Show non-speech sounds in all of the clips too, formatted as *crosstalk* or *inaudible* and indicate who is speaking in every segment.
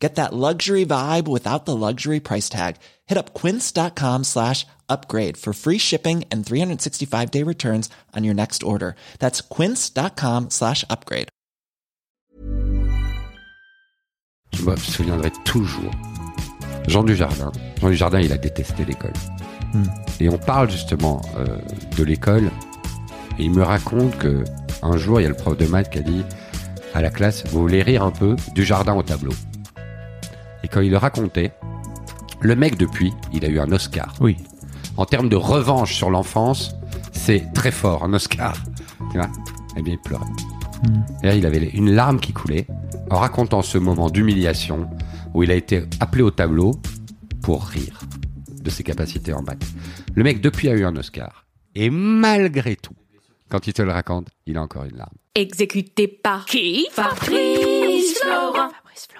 Speaker 1: Get that luxury vibe without the luxury price tag. Hit up quince.com slash upgrade for free shipping and 365 day returns on your next order. That's quince.com slash upgrade.
Speaker 2: Je me souviendrai toujours. Jean Dujardin. Jean Dujardin, il a détesté l'école. Et on parle justement euh, de l'école. Et il me raconte que un jour, il y a le prof de maths qui a dit à la classe, vous voulez rire un peu? Du jardin au tableau. Et quand il le racontait, le mec depuis, il a eu un Oscar.
Speaker 3: Oui.
Speaker 2: En termes de revanche sur l'enfance, c'est très fort, un Oscar. Tu vois? Eh bien, il pleurait. Et là, il avait une larme qui coulait en racontant ce moment d'humiliation où il a été appelé au tableau pour rire de ses capacités en maths. Le mec, depuis, a eu un Oscar. Et malgré tout, quand il te le raconte, il a encore une larme.
Speaker 4: Exécuté par qui? Fabrice Florent. Fabrice Florent.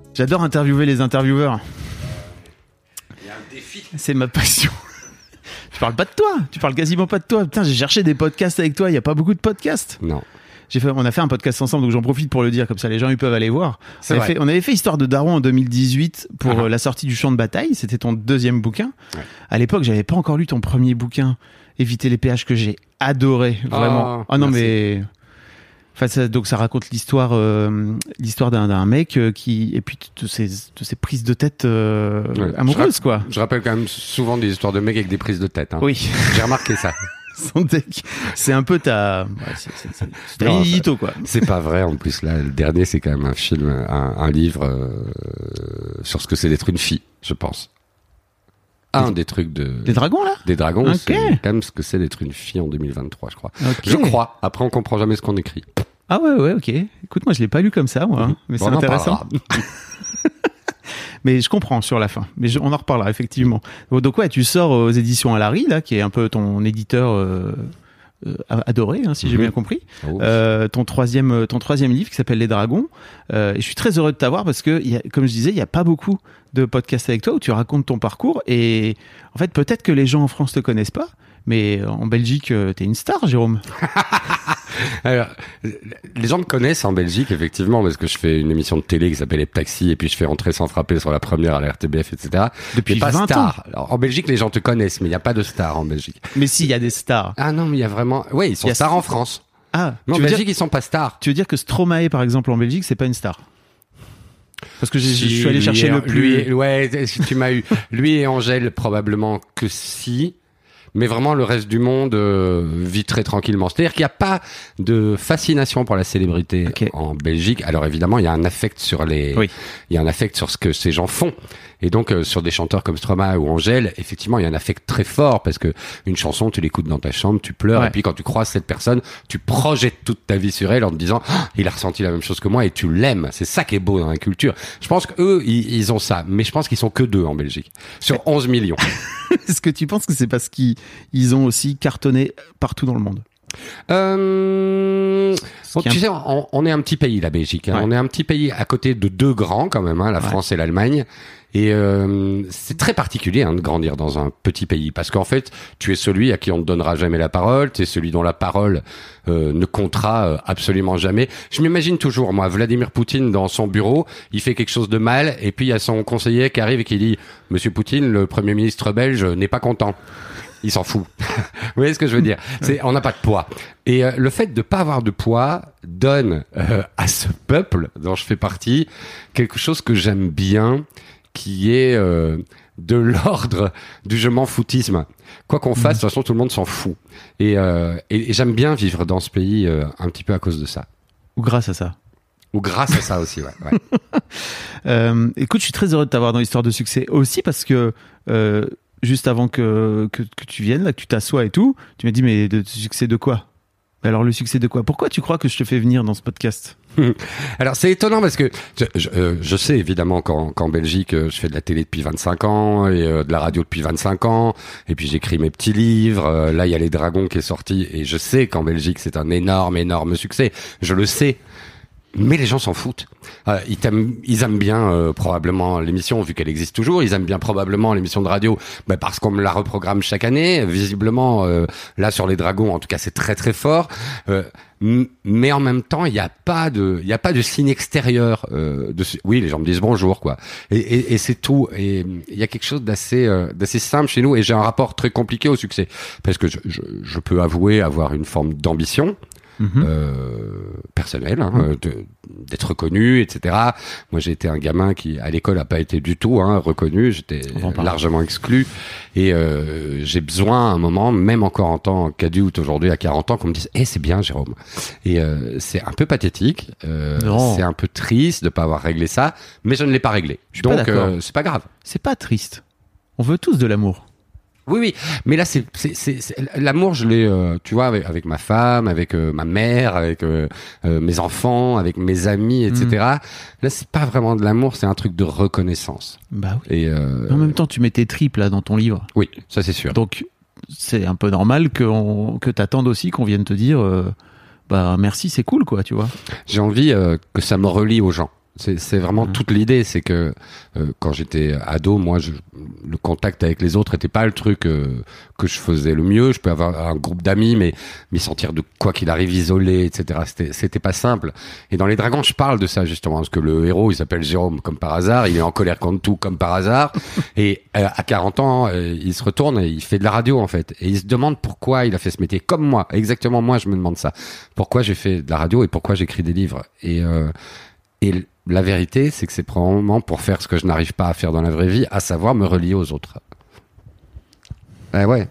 Speaker 3: J'adore interviewer les intervieweurs. C'est ma passion. *laughs* Tu parles pas de toi, tu parles quasiment pas de toi. Putain, j'ai cherché des podcasts avec toi, il y a pas beaucoup de podcasts.
Speaker 2: Non.
Speaker 3: J'ai fait, on a fait un podcast ensemble, donc j'en profite pour le dire, comme ça les gens ils peuvent aller voir. On avait, fait, on avait fait Histoire de Daron en 2018 pour
Speaker 2: Ah.
Speaker 3: euh, la sortie du champ de bataille, c'était ton deuxième bouquin.
Speaker 2: Ouais.
Speaker 3: À l'époque, j'avais pas encore lu ton premier bouquin, Éviter les péages, que j'ai adoré, vraiment.
Speaker 2: Ah,
Speaker 3: non
Speaker 2: merci.
Speaker 3: mais... Enfin, ça- donc ça raconte l'histoire, euh, l'histoire d'un, mec euh, qui et puis de ses, de ses prises de tête euh,
Speaker 2: Ouais.
Speaker 3: amoureuses
Speaker 2: Je
Speaker 3: quoi.
Speaker 2: Je rappelle quand même souvent des histoires de mecs avec des prises de tête. hein.
Speaker 3: Oui, *laughs*
Speaker 2: J'ai remarqué ça. *laughs*
Speaker 3: son deck, c'est un peu ta, ouais, c'est, quoi.
Speaker 2: C'est pas vrai en plus là. Le dernier c'est quand même un film, un, un livre euh, sur ce que c'est d'être une fille, je pense. Un des trucs de
Speaker 3: Les dragons là.
Speaker 2: des dragons,
Speaker 3: Ok.
Speaker 2: c'est quand même ce que c'est d'être une fille en 2023, je crois. Je crois. Après, on comprend jamais ce qu'on écrit.
Speaker 3: Ah ouais, ouais, ok. Écoute, moi, je l'ai pas lu comme ça, moi. hein, Mais
Speaker 2: Bon,
Speaker 3: c'est intéressant. *laughs* Mais je comprends sur la fin. Mais je- on en reparlera, effectivement. Donc ouais, tu sors aux éditions Alary, là, qui est un peu ton éditeur euh, adoré, hein, si j'ai
Speaker 2: Mhm.
Speaker 3: bien compris.
Speaker 2: Oh.
Speaker 3: Euh, ton troisième, ton troisième livre qui s'appelle Les Dragons. Euh, et je suis très heureux de t'avoir parce que, il y a, comme je disais, il y a pas beaucoup de podcasts avec toi où tu racontes ton parcours. Et en fait, peut-être que les gens en France te connaissent pas. Mais en Belgique, euh, t'es une star, Jérôme. *laughs* *laughs*
Speaker 2: Alors, les gens me connaissent en Belgique, effectivement, parce que je fais une émission de télé qui s'appelle Les Taxis, et puis je fais entrer sans frapper sur la première à la RTBF, etc.
Speaker 3: Depuis
Speaker 2: pas
Speaker 3: 20
Speaker 2: star. Alors, en Belgique, les gens te connaissent, mais il n'y a pas de star en Belgique.
Speaker 3: Mais si, il y a des stars.
Speaker 2: Ah non, mais il y a vraiment... Oui, ils
Speaker 3: Il
Speaker 2: sont
Speaker 3: y a-
Speaker 2: stars en France.
Speaker 3: Ah,
Speaker 2: Mais en Belgique,
Speaker 3: dire,
Speaker 2: ils sont pas stars.
Speaker 3: tu veux dire que Stromae, par exemple, en Belgique, c'est pas une star? Parce que je suis allé chercher le plus.
Speaker 2: lui ouais, *laughs* tu m'as eu. Lui et Angèle, probablement que si. Mais vraiment le reste du monde euh, vit très tranquillement. C'est-à-dire qu'il n'y a pas de fascination pour la célébrité
Speaker 3: Ok.
Speaker 2: en Belgique. Alors évidemment, il y a un affect sur les,
Speaker 3: Oui.
Speaker 2: il y a un affect sur ce que ces gens font. Et donc euh, sur des chanteurs comme Stromae ou Angèle, effectivement, il y a un affect très fort parce que une chanson, tu l'écoutes dans ta chambre, tu pleures,
Speaker 3: Ouais.
Speaker 2: et puis quand tu croises cette personne, tu projettes toute ta vie sur elle en te disant, Ah, il a ressenti la même chose que moi et tu l'aimes. C'est ça qui est beau dans la culture. Je pense qu'eux, ils, ils ont ça, mais je pense qu'ils sont que deux en Belgique sur 11 millions. *laughs*
Speaker 3: Est-ce que tu penses que c'est parce qu'ils ils ont aussi cartonné partout dans le monde
Speaker 2: Euh, bon, tu sais, on, on est un petit pays, la Belgique. hein.
Speaker 3: Ouais.
Speaker 2: On est un petit pays à côté de deux grands quand même, hein, la
Speaker 3: Ouais.
Speaker 2: France et l'Allemagne. Et euh, c'est très particulier hein, de grandir dans un petit pays parce qu'en fait, tu es celui à qui on ne donnera jamais la parole, tu es celui dont la parole euh, ne comptera euh, absolument jamais. Je m'imagine toujours, moi, Vladimir Poutine dans son bureau, il fait quelque chose de mal et puis il y a son conseiller qui arrive et qui dit « Monsieur Poutine, le Premier ministre belge n'est pas content ». Il s'en fout. *laughs* Vous voyez ce que je veux dire? C'est on n'a pas de poids. Et euh, le fait de pas avoir de poids donne euh, à ce peuple dont je fais partie quelque chose que j'aime bien, qui est euh, de l'ordre du je m'en foutisme. Quoi qu'on fasse, de toute façon, tout le monde s'en fout. Et, et, et j'aime bien vivre dans ce pays un petit peu à cause de ça.
Speaker 3: Ou grâce à ça
Speaker 2: Ou grâce à ça aussi, ouais. ouais. *laughs*
Speaker 3: Euh, écoute, je suis très heureux de t'avoir dans l'histoire de succès aussi parce que euh, juste avant que, que, que tu viennes, là, que tu t'assois et tout, tu m'as dit mais de succès de quoi? Alors le succès de quoi? Pourquoi tu crois que je te fais venir dans ce podcast? *laughs*
Speaker 2: Alors c'est étonnant parce que je, je, euh, je sais évidemment qu'en qu'en Belgique euh, je fais de la télé depuis 25 ans et euh, de la radio depuis 25 ans et puis j'écris mes petits livres. Là il y a les Dragons qui est sorti et je sais qu'en Belgique c'est un énorme énorme succès. Je le sais. Mais les gens s'en foutent. Euh, ils, t'aiment- ils aiment bien euh, probablement l'émission vu qu'elle existe toujours. Ils aiment bien probablement l'émission de radio bah, parce qu'on me la reprogramme chaque année. Visiblement, euh, là sur les dragons, en tout cas, c'est très très fort. Euh, mais en même temps, il n'y a pas de, il a pas de signe extérieur. Euh, de, oui, les gens me disent bonjour, quoi. Et, et, et c'est tout. Et il y a quelque chose d'assez, euh, d'assez simple chez nous. Et j'ai un rapport très compliqué au succès parce que je, je, je peux avouer avoir une forme d'ambition
Speaker 3: Mhm.
Speaker 2: euh, personnel, hein, de- d'être reconnu, etc. Moi, j'ai été un gamin qui, à l'école, a pas été du tout hein, reconnu. J'étais largement exclu. Et euh, j'ai besoin, à un moment, même encore en tant qu'adulte aujourd'hui, à 40 ans, qu'on me dise « Eh, c'est bien, Jérôme ». Et euh, c'est un peu pathétique. c'est un peu triste de pas avoir réglé ça, mais je ne l'ai pas réglé.
Speaker 3: Je suis pas
Speaker 2: Donc, c'est pas grave.
Speaker 3: C'est pas triste. On veut tous de l'amour.
Speaker 2: Oui, oui, mais là, c'est, l'amour, je l'ai, euh, tu vois, avec, avec ma femme, avec euh, ma mère, avec euh, mes enfants, avec mes amis, etc.
Speaker 3: Mm.
Speaker 2: Là, c'est pas vraiment de l'amour, c'est un truc de reconnaissance.
Speaker 3: Bah oui.
Speaker 2: Et
Speaker 3: En même temps, tu mets tes tripes là dans ton livre.
Speaker 2: oui, ça c'est sûr.
Speaker 3: Donc c'est un peu normal que, on- que t'attendes aussi qu'on vienne te dire bah merci, c'est cool quoi, tu vois.
Speaker 2: J'ai envie que ça me relie aux gens. C'est, vraiment
Speaker 3: Mhm.
Speaker 2: toute l'idée, c'est que euh, quand j'étais ado, moi, je, le contact avec les autres était pas le truc euh, que je faisais le mieux. Je peux avoir un groupe d'amis, mais m'y sentir de quoi qu'il arrive isolé, etc. C'était, c'était pas simple. Et dans les dragons, je parle de ça justement, parce que le héros, il s'appelle Jérôme comme par hasard, il est en colère contre tout comme par hasard, *laughs* et euh, à 40 ans, euh, il se retourne et il fait de la radio en fait, et il se demande pourquoi il a fait ce métier, comme moi, exactement moi, je me demande ça, pourquoi j'ai fait de la radio et pourquoi j'écris des livres. Et euh, et la vérité, c'est que c'est probablement pour faire ce que je n'arrive pas à faire dans la vraie vie, à savoir me relier aux autres. Eh ouais.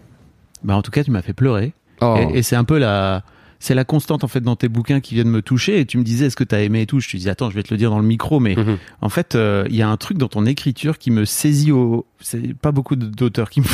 Speaker 3: Bah en tout cas, tu m'as fait pleurer.
Speaker 2: Oh.
Speaker 3: Et, et c'est un peu la c'est la constante en fait dans tes bouquins qui viennent me toucher et tu me disais est-ce que t'as aimé et tout? Je te disais attends je vais te le dire dans le micro mais
Speaker 2: Mhm.
Speaker 3: en fait euh, il y a un truc dans ton écriture qui me saisit au c'est pas beaucoup d'auteurs qui me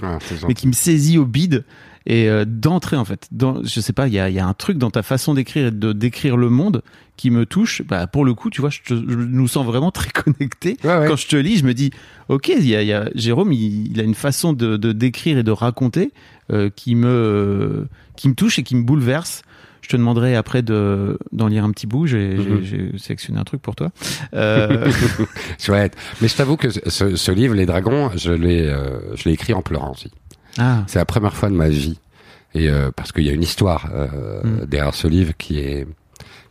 Speaker 2: Ah, *laughs*
Speaker 3: mais qui me saisit au bide et euh, d'entrer en fait dans je sais pas il y a, y a un truc dans ta façon d'écrire et de décrire le monde qui me touche bah pour le coup tu vois je, te- je nous sens vraiment très *laughs* connectés
Speaker 2: Ouais, ouais.
Speaker 3: quand je te lis je me dis ok il y a, y a Jérôme il, il a une façon de, de décrire et de raconter euh, qui me qui me touche et qui me bouleverse je te demanderai après de d'en lire un petit bout j'ai
Speaker 2: Mhm.
Speaker 3: sélectionné un truc pour toi euh, *laughs*
Speaker 2: Chouette. Mais je t'avoue que ce, ce livre, Les Dragons, je l'ai, euh, je l'ai écrit en pleurant aussi.
Speaker 3: Ah
Speaker 2: C'est la première fois de ma vie. Et euh, parce qu'il y a une histoire euh,
Speaker 3: Mm.
Speaker 2: derrière ce livre qui est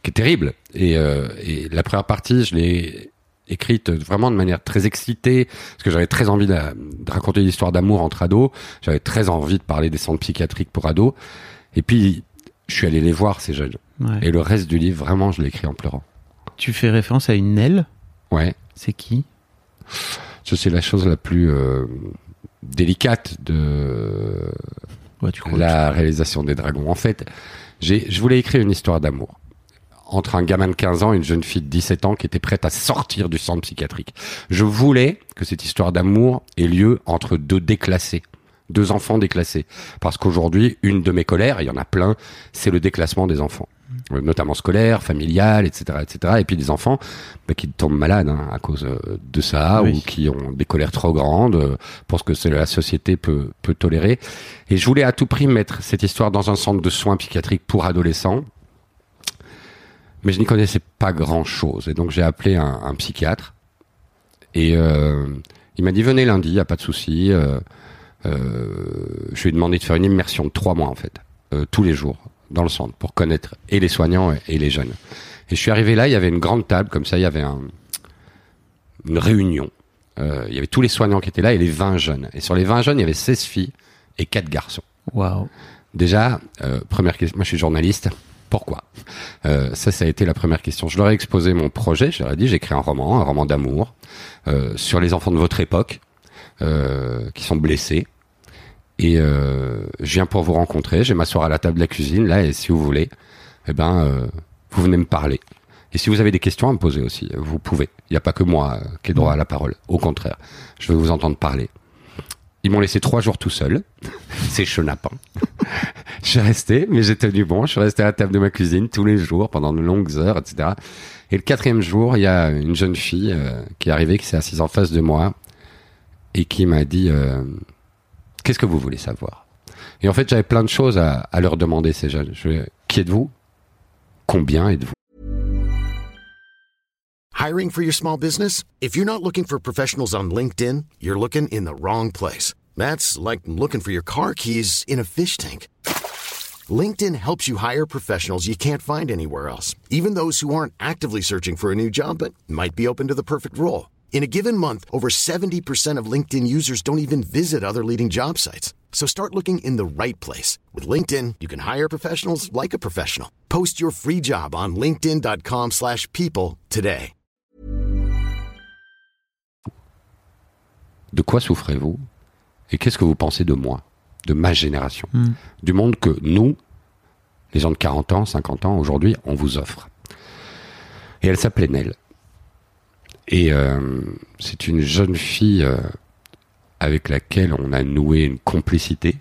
Speaker 2: qui est terrible. Et, euh, et la première partie, je l'ai écrite vraiment de manière très excitée parce que j'avais très envie de, de raconter une histoire d'amour entre ados. J'avais très envie de parler des centres psychiatriques pour ados. Et puis je suis allé les voir ces jeunes.
Speaker 3: ouais.
Speaker 2: Et le reste du livre, vraiment, je l'ai écrit en pleurant.
Speaker 3: tu fais référence à une aile?
Speaker 2: Ouais.
Speaker 3: c'est qui?
Speaker 2: C'est la chose la plus délicate de
Speaker 3: Ouais, tu crois
Speaker 2: la réalisation des dragons. En fait, je voulais écrire une histoire d'amour entre un gamin de 15 ans et une jeune fille de 17 ans qui était prête à sortir du centre psychiatrique. Je voulais que cette histoire d'amour ait lieu entre deux déclassés, deux enfants déclassés. Parce qu'aujourd'hui, une de mes colères, il y en a plein, c'est le déclassement des enfants. Euh, Notamment scolaire, familial, etc., etc. Et puis des enfants bah, qui tombent malades hein, à cause euh, de ça
Speaker 3: Oui.
Speaker 2: ou qui ont des colères trop grandes euh, pour ce que la société peut, peut tolérer. Et je voulais à tout prix mettre cette histoire dans un centre de soins psychiatriques pour adolescents. Mais je n'y connaissais pas grand chose. Et donc j'ai appelé un, un psychiatre. Et euh, il m'a dit venez lundi, y a pas de souci. Euh, euh, je lui ai demandé de faire une immersion de trois mois en fait, tous les jours dans le centre pour connaître et les soignants et, et les jeunes. Et je suis arrivé là, il y avait une grande table comme ça, il y avait un, une réunion. Euh, il y avait tous les soignants qui étaient là et les 20 jeunes. Et sur les 20 jeunes, il y avait 16 filles et 4 garçons.
Speaker 3: Waouh.
Speaker 2: Déjà, euh, première question, moi je suis journaliste. Pourquoi? Euh, Ça, ça a été la première question. Je leur ai exposé mon projet. Je leur ai dit, j'écris un roman, un roman d'amour sur les enfants de votre époque qui sont blessés. Et euh, je viens pour vous rencontrer. Je vais m'asseoir à la table de la cuisine là, et si vous voulez, eh ben, euh, vous venez me parler. Et si vous avez des questions à me poser aussi, vous pouvez. Il n'y a pas que moi euh, qui ai droit à la parole. Au contraire, je veux vous entendre parler. Ils m'ont laissé trois jours tout seul. *laughs* C'est chenapan. *laughs* je suis resté, mais j'ai tenu bon. Je suis resté à la table de ma cuisine tous les jours pendant de longues heures, etc. Et le quatrième jour, il y a une jeune fille euh, qui est arrivée, qui s'est assise en face de moi et qui m'a dit euh, Qu'est-ce que vous voulez savoir? Et en fait, j'avais plein de choses à, leur demander, ces jeunes. Je, qui êtes-vous? Combien êtes-vous?
Speaker 5: Hiring for your small business? If you're not looking for professionals on LinkedIn, you're looking in the wrong place. That's like looking for your car keys in a fish tank. LinkedIn helps you hire professionals you can't find anywhere else, even those who aren't actively searching for a new job but might be open to the perfect role. In a given month, over 70% of LinkedIn users don't even visit other leading job sites. So start looking in the right place. With LinkedIn, you can hire professionals like a professional. Post your free job on linkedin.com/people slash people today.
Speaker 2: De quoi souffrez-vous Et qu'est-ce que vous pensez de moi De ma génération Du monde que nous, les gens de 40 ans, 50 ans, aujourd'hui, on vous offre? Et elle s'appelait Nell. Et euh, c'est une jeune fille euh, avec laquelle on a noué une complicité.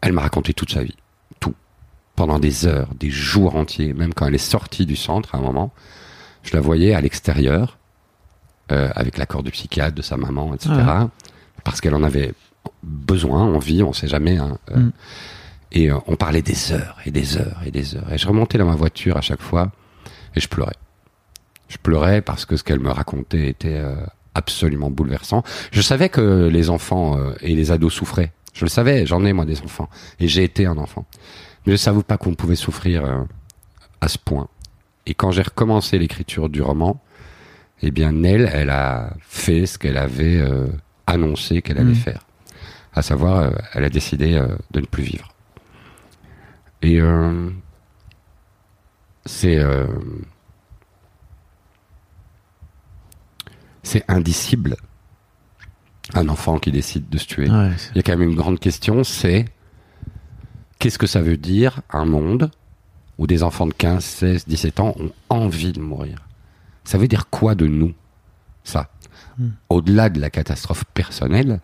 Speaker 2: Elle m'a raconté toute sa vie, tout, pendant des heures, des jours entiers. Même quand elle est sortie du centre, à un moment, je la voyais à l'extérieur, euh, avec l'accord du psychiatre, de sa maman, etc. Parce qu'elle en avait besoin, envie, on sait jamais. hein, euh,
Speaker 3: Mm.
Speaker 2: Et euh, on parlait des heures et des heures et des heures. Et je remontais dans ma voiture à chaque fois et je pleurais. Je pleurais parce que ce qu'elle me racontait était euh, absolument bouleversant. Je savais que les enfants euh, et les ados souffraient. Je le savais, j'en ai moi des enfants. Et j'ai été un enfant. Mais je ne savais pas qu'on pouvait souffrir euh, à ce point. Et quand j'ai recommencé l'écriture du roman, eh bien Nell, elle a fait ce qu'elle avait euh, annoncé qu'elle allait
Speaker 3: Mm.
Speaker 2: faire. À savoir, euh, elle a décidé euh, de ne plus vivre. Et euh, c'est c'est indicible. Un enfant qui décide de se tuer.
Speaker 3: Ouais,
Speaker 2: Il y a quand même une grande question, c'est qu'est-ce que ça veut dire un monde où des enfants de 15, 16, 17 ans ont envie de mourir? Ça veut dire quoi de nous, ça? Au-delà de la catastrophe personnelle,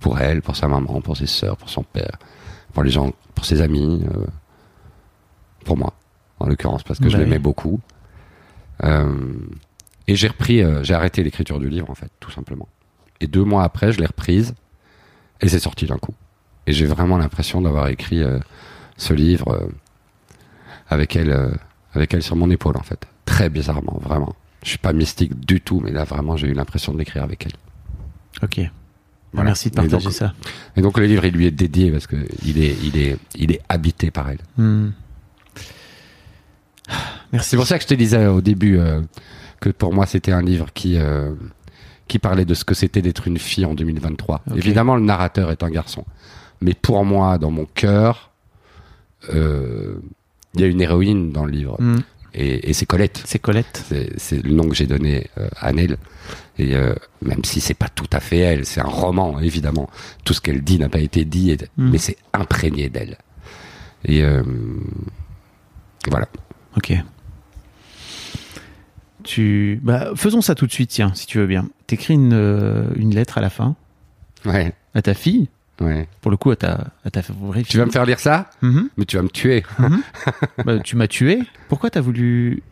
Speaker 2: pour elle, pour sa maman, pour ses sœurs, pour son père, pour les gens, pour ses amis, euh, pour moi, en l'occurrence, parce que je
Speaker 3: Bah
Speaker 2: l'aimais
Speaker 3: oui.
Speaker 2: beaucoup. Euh, et j'ai repris, euh, j'ai arrêté l'écriture du livre, en fait, tout simplement. Et deux mois après, je l'ai reprise et c'est sorti d'un coup. Et j'ai vraiment l'impression d'avoir écrit euh, ce livre euh, avec elle, avec elle sur mon épaule en fait. Très bizarrement, vraiment. Je suis pas mystique du tout, mais là vraiment, j'ai eu l'impression de l'écrire avec elle.
Speaker 3: Ok.
Speaker 2: Voilà.
Speaker 3: Merci de
Speaker 2: Et
Speaker 3: partager
Speaker 2: donc-
Speaker 3: ça.
Speaker 2: Et donc le livre, il lui est dédié parce que il est, il est, il est habité par elle.
Speaker 3: Hmm. Merci.
Speaker 2: C'est pour ça que je te disais au début euh, que pour moi c'était un livre qui euh, qui parlait de ce que c'était d'être une fille en 2023.
Speaker 3: Ok.
Speaker 2: Évidemment, le narrateur est un garçon, mais pour moi, dans mon cœur, euh, il y a une héroïne dans le livre.
Speaker 3: Hmm.
Speaker 2: Et, et c'est Colette.
Speaker 3: C'est Colette.
Speaker 2: C'est le nom que j'ai donné euh, à Nell. Et euh, même si c'est pas tout à fait elle, c'est un roman, évidemment. Tout ce qu'elle dit n'a pas été dit, et-
Speaker 3: Mm.
Speaker 2: mais c'est imprégné d'elle. Et voilà.
Speaker 3: Ok. Tu, bah, faisons ça tout de suite, tiens, si tu veux bien. T'écris une, euh, une lettre à la fin
Speaker 2: Ouais,
Speaker 3: à ta fille,
Speaker 2: ouais.
Speaker 3: pour le coup à ta, à ta vraie fille.
Speaker 2: Tu vas me faire lire ça?
Speaker 3: Mhm.
Speaker 2: Mais tu vas me tuer. *laughs*
Speaker 3: Bah, tu m'as tué. Pourquoi t'as voulu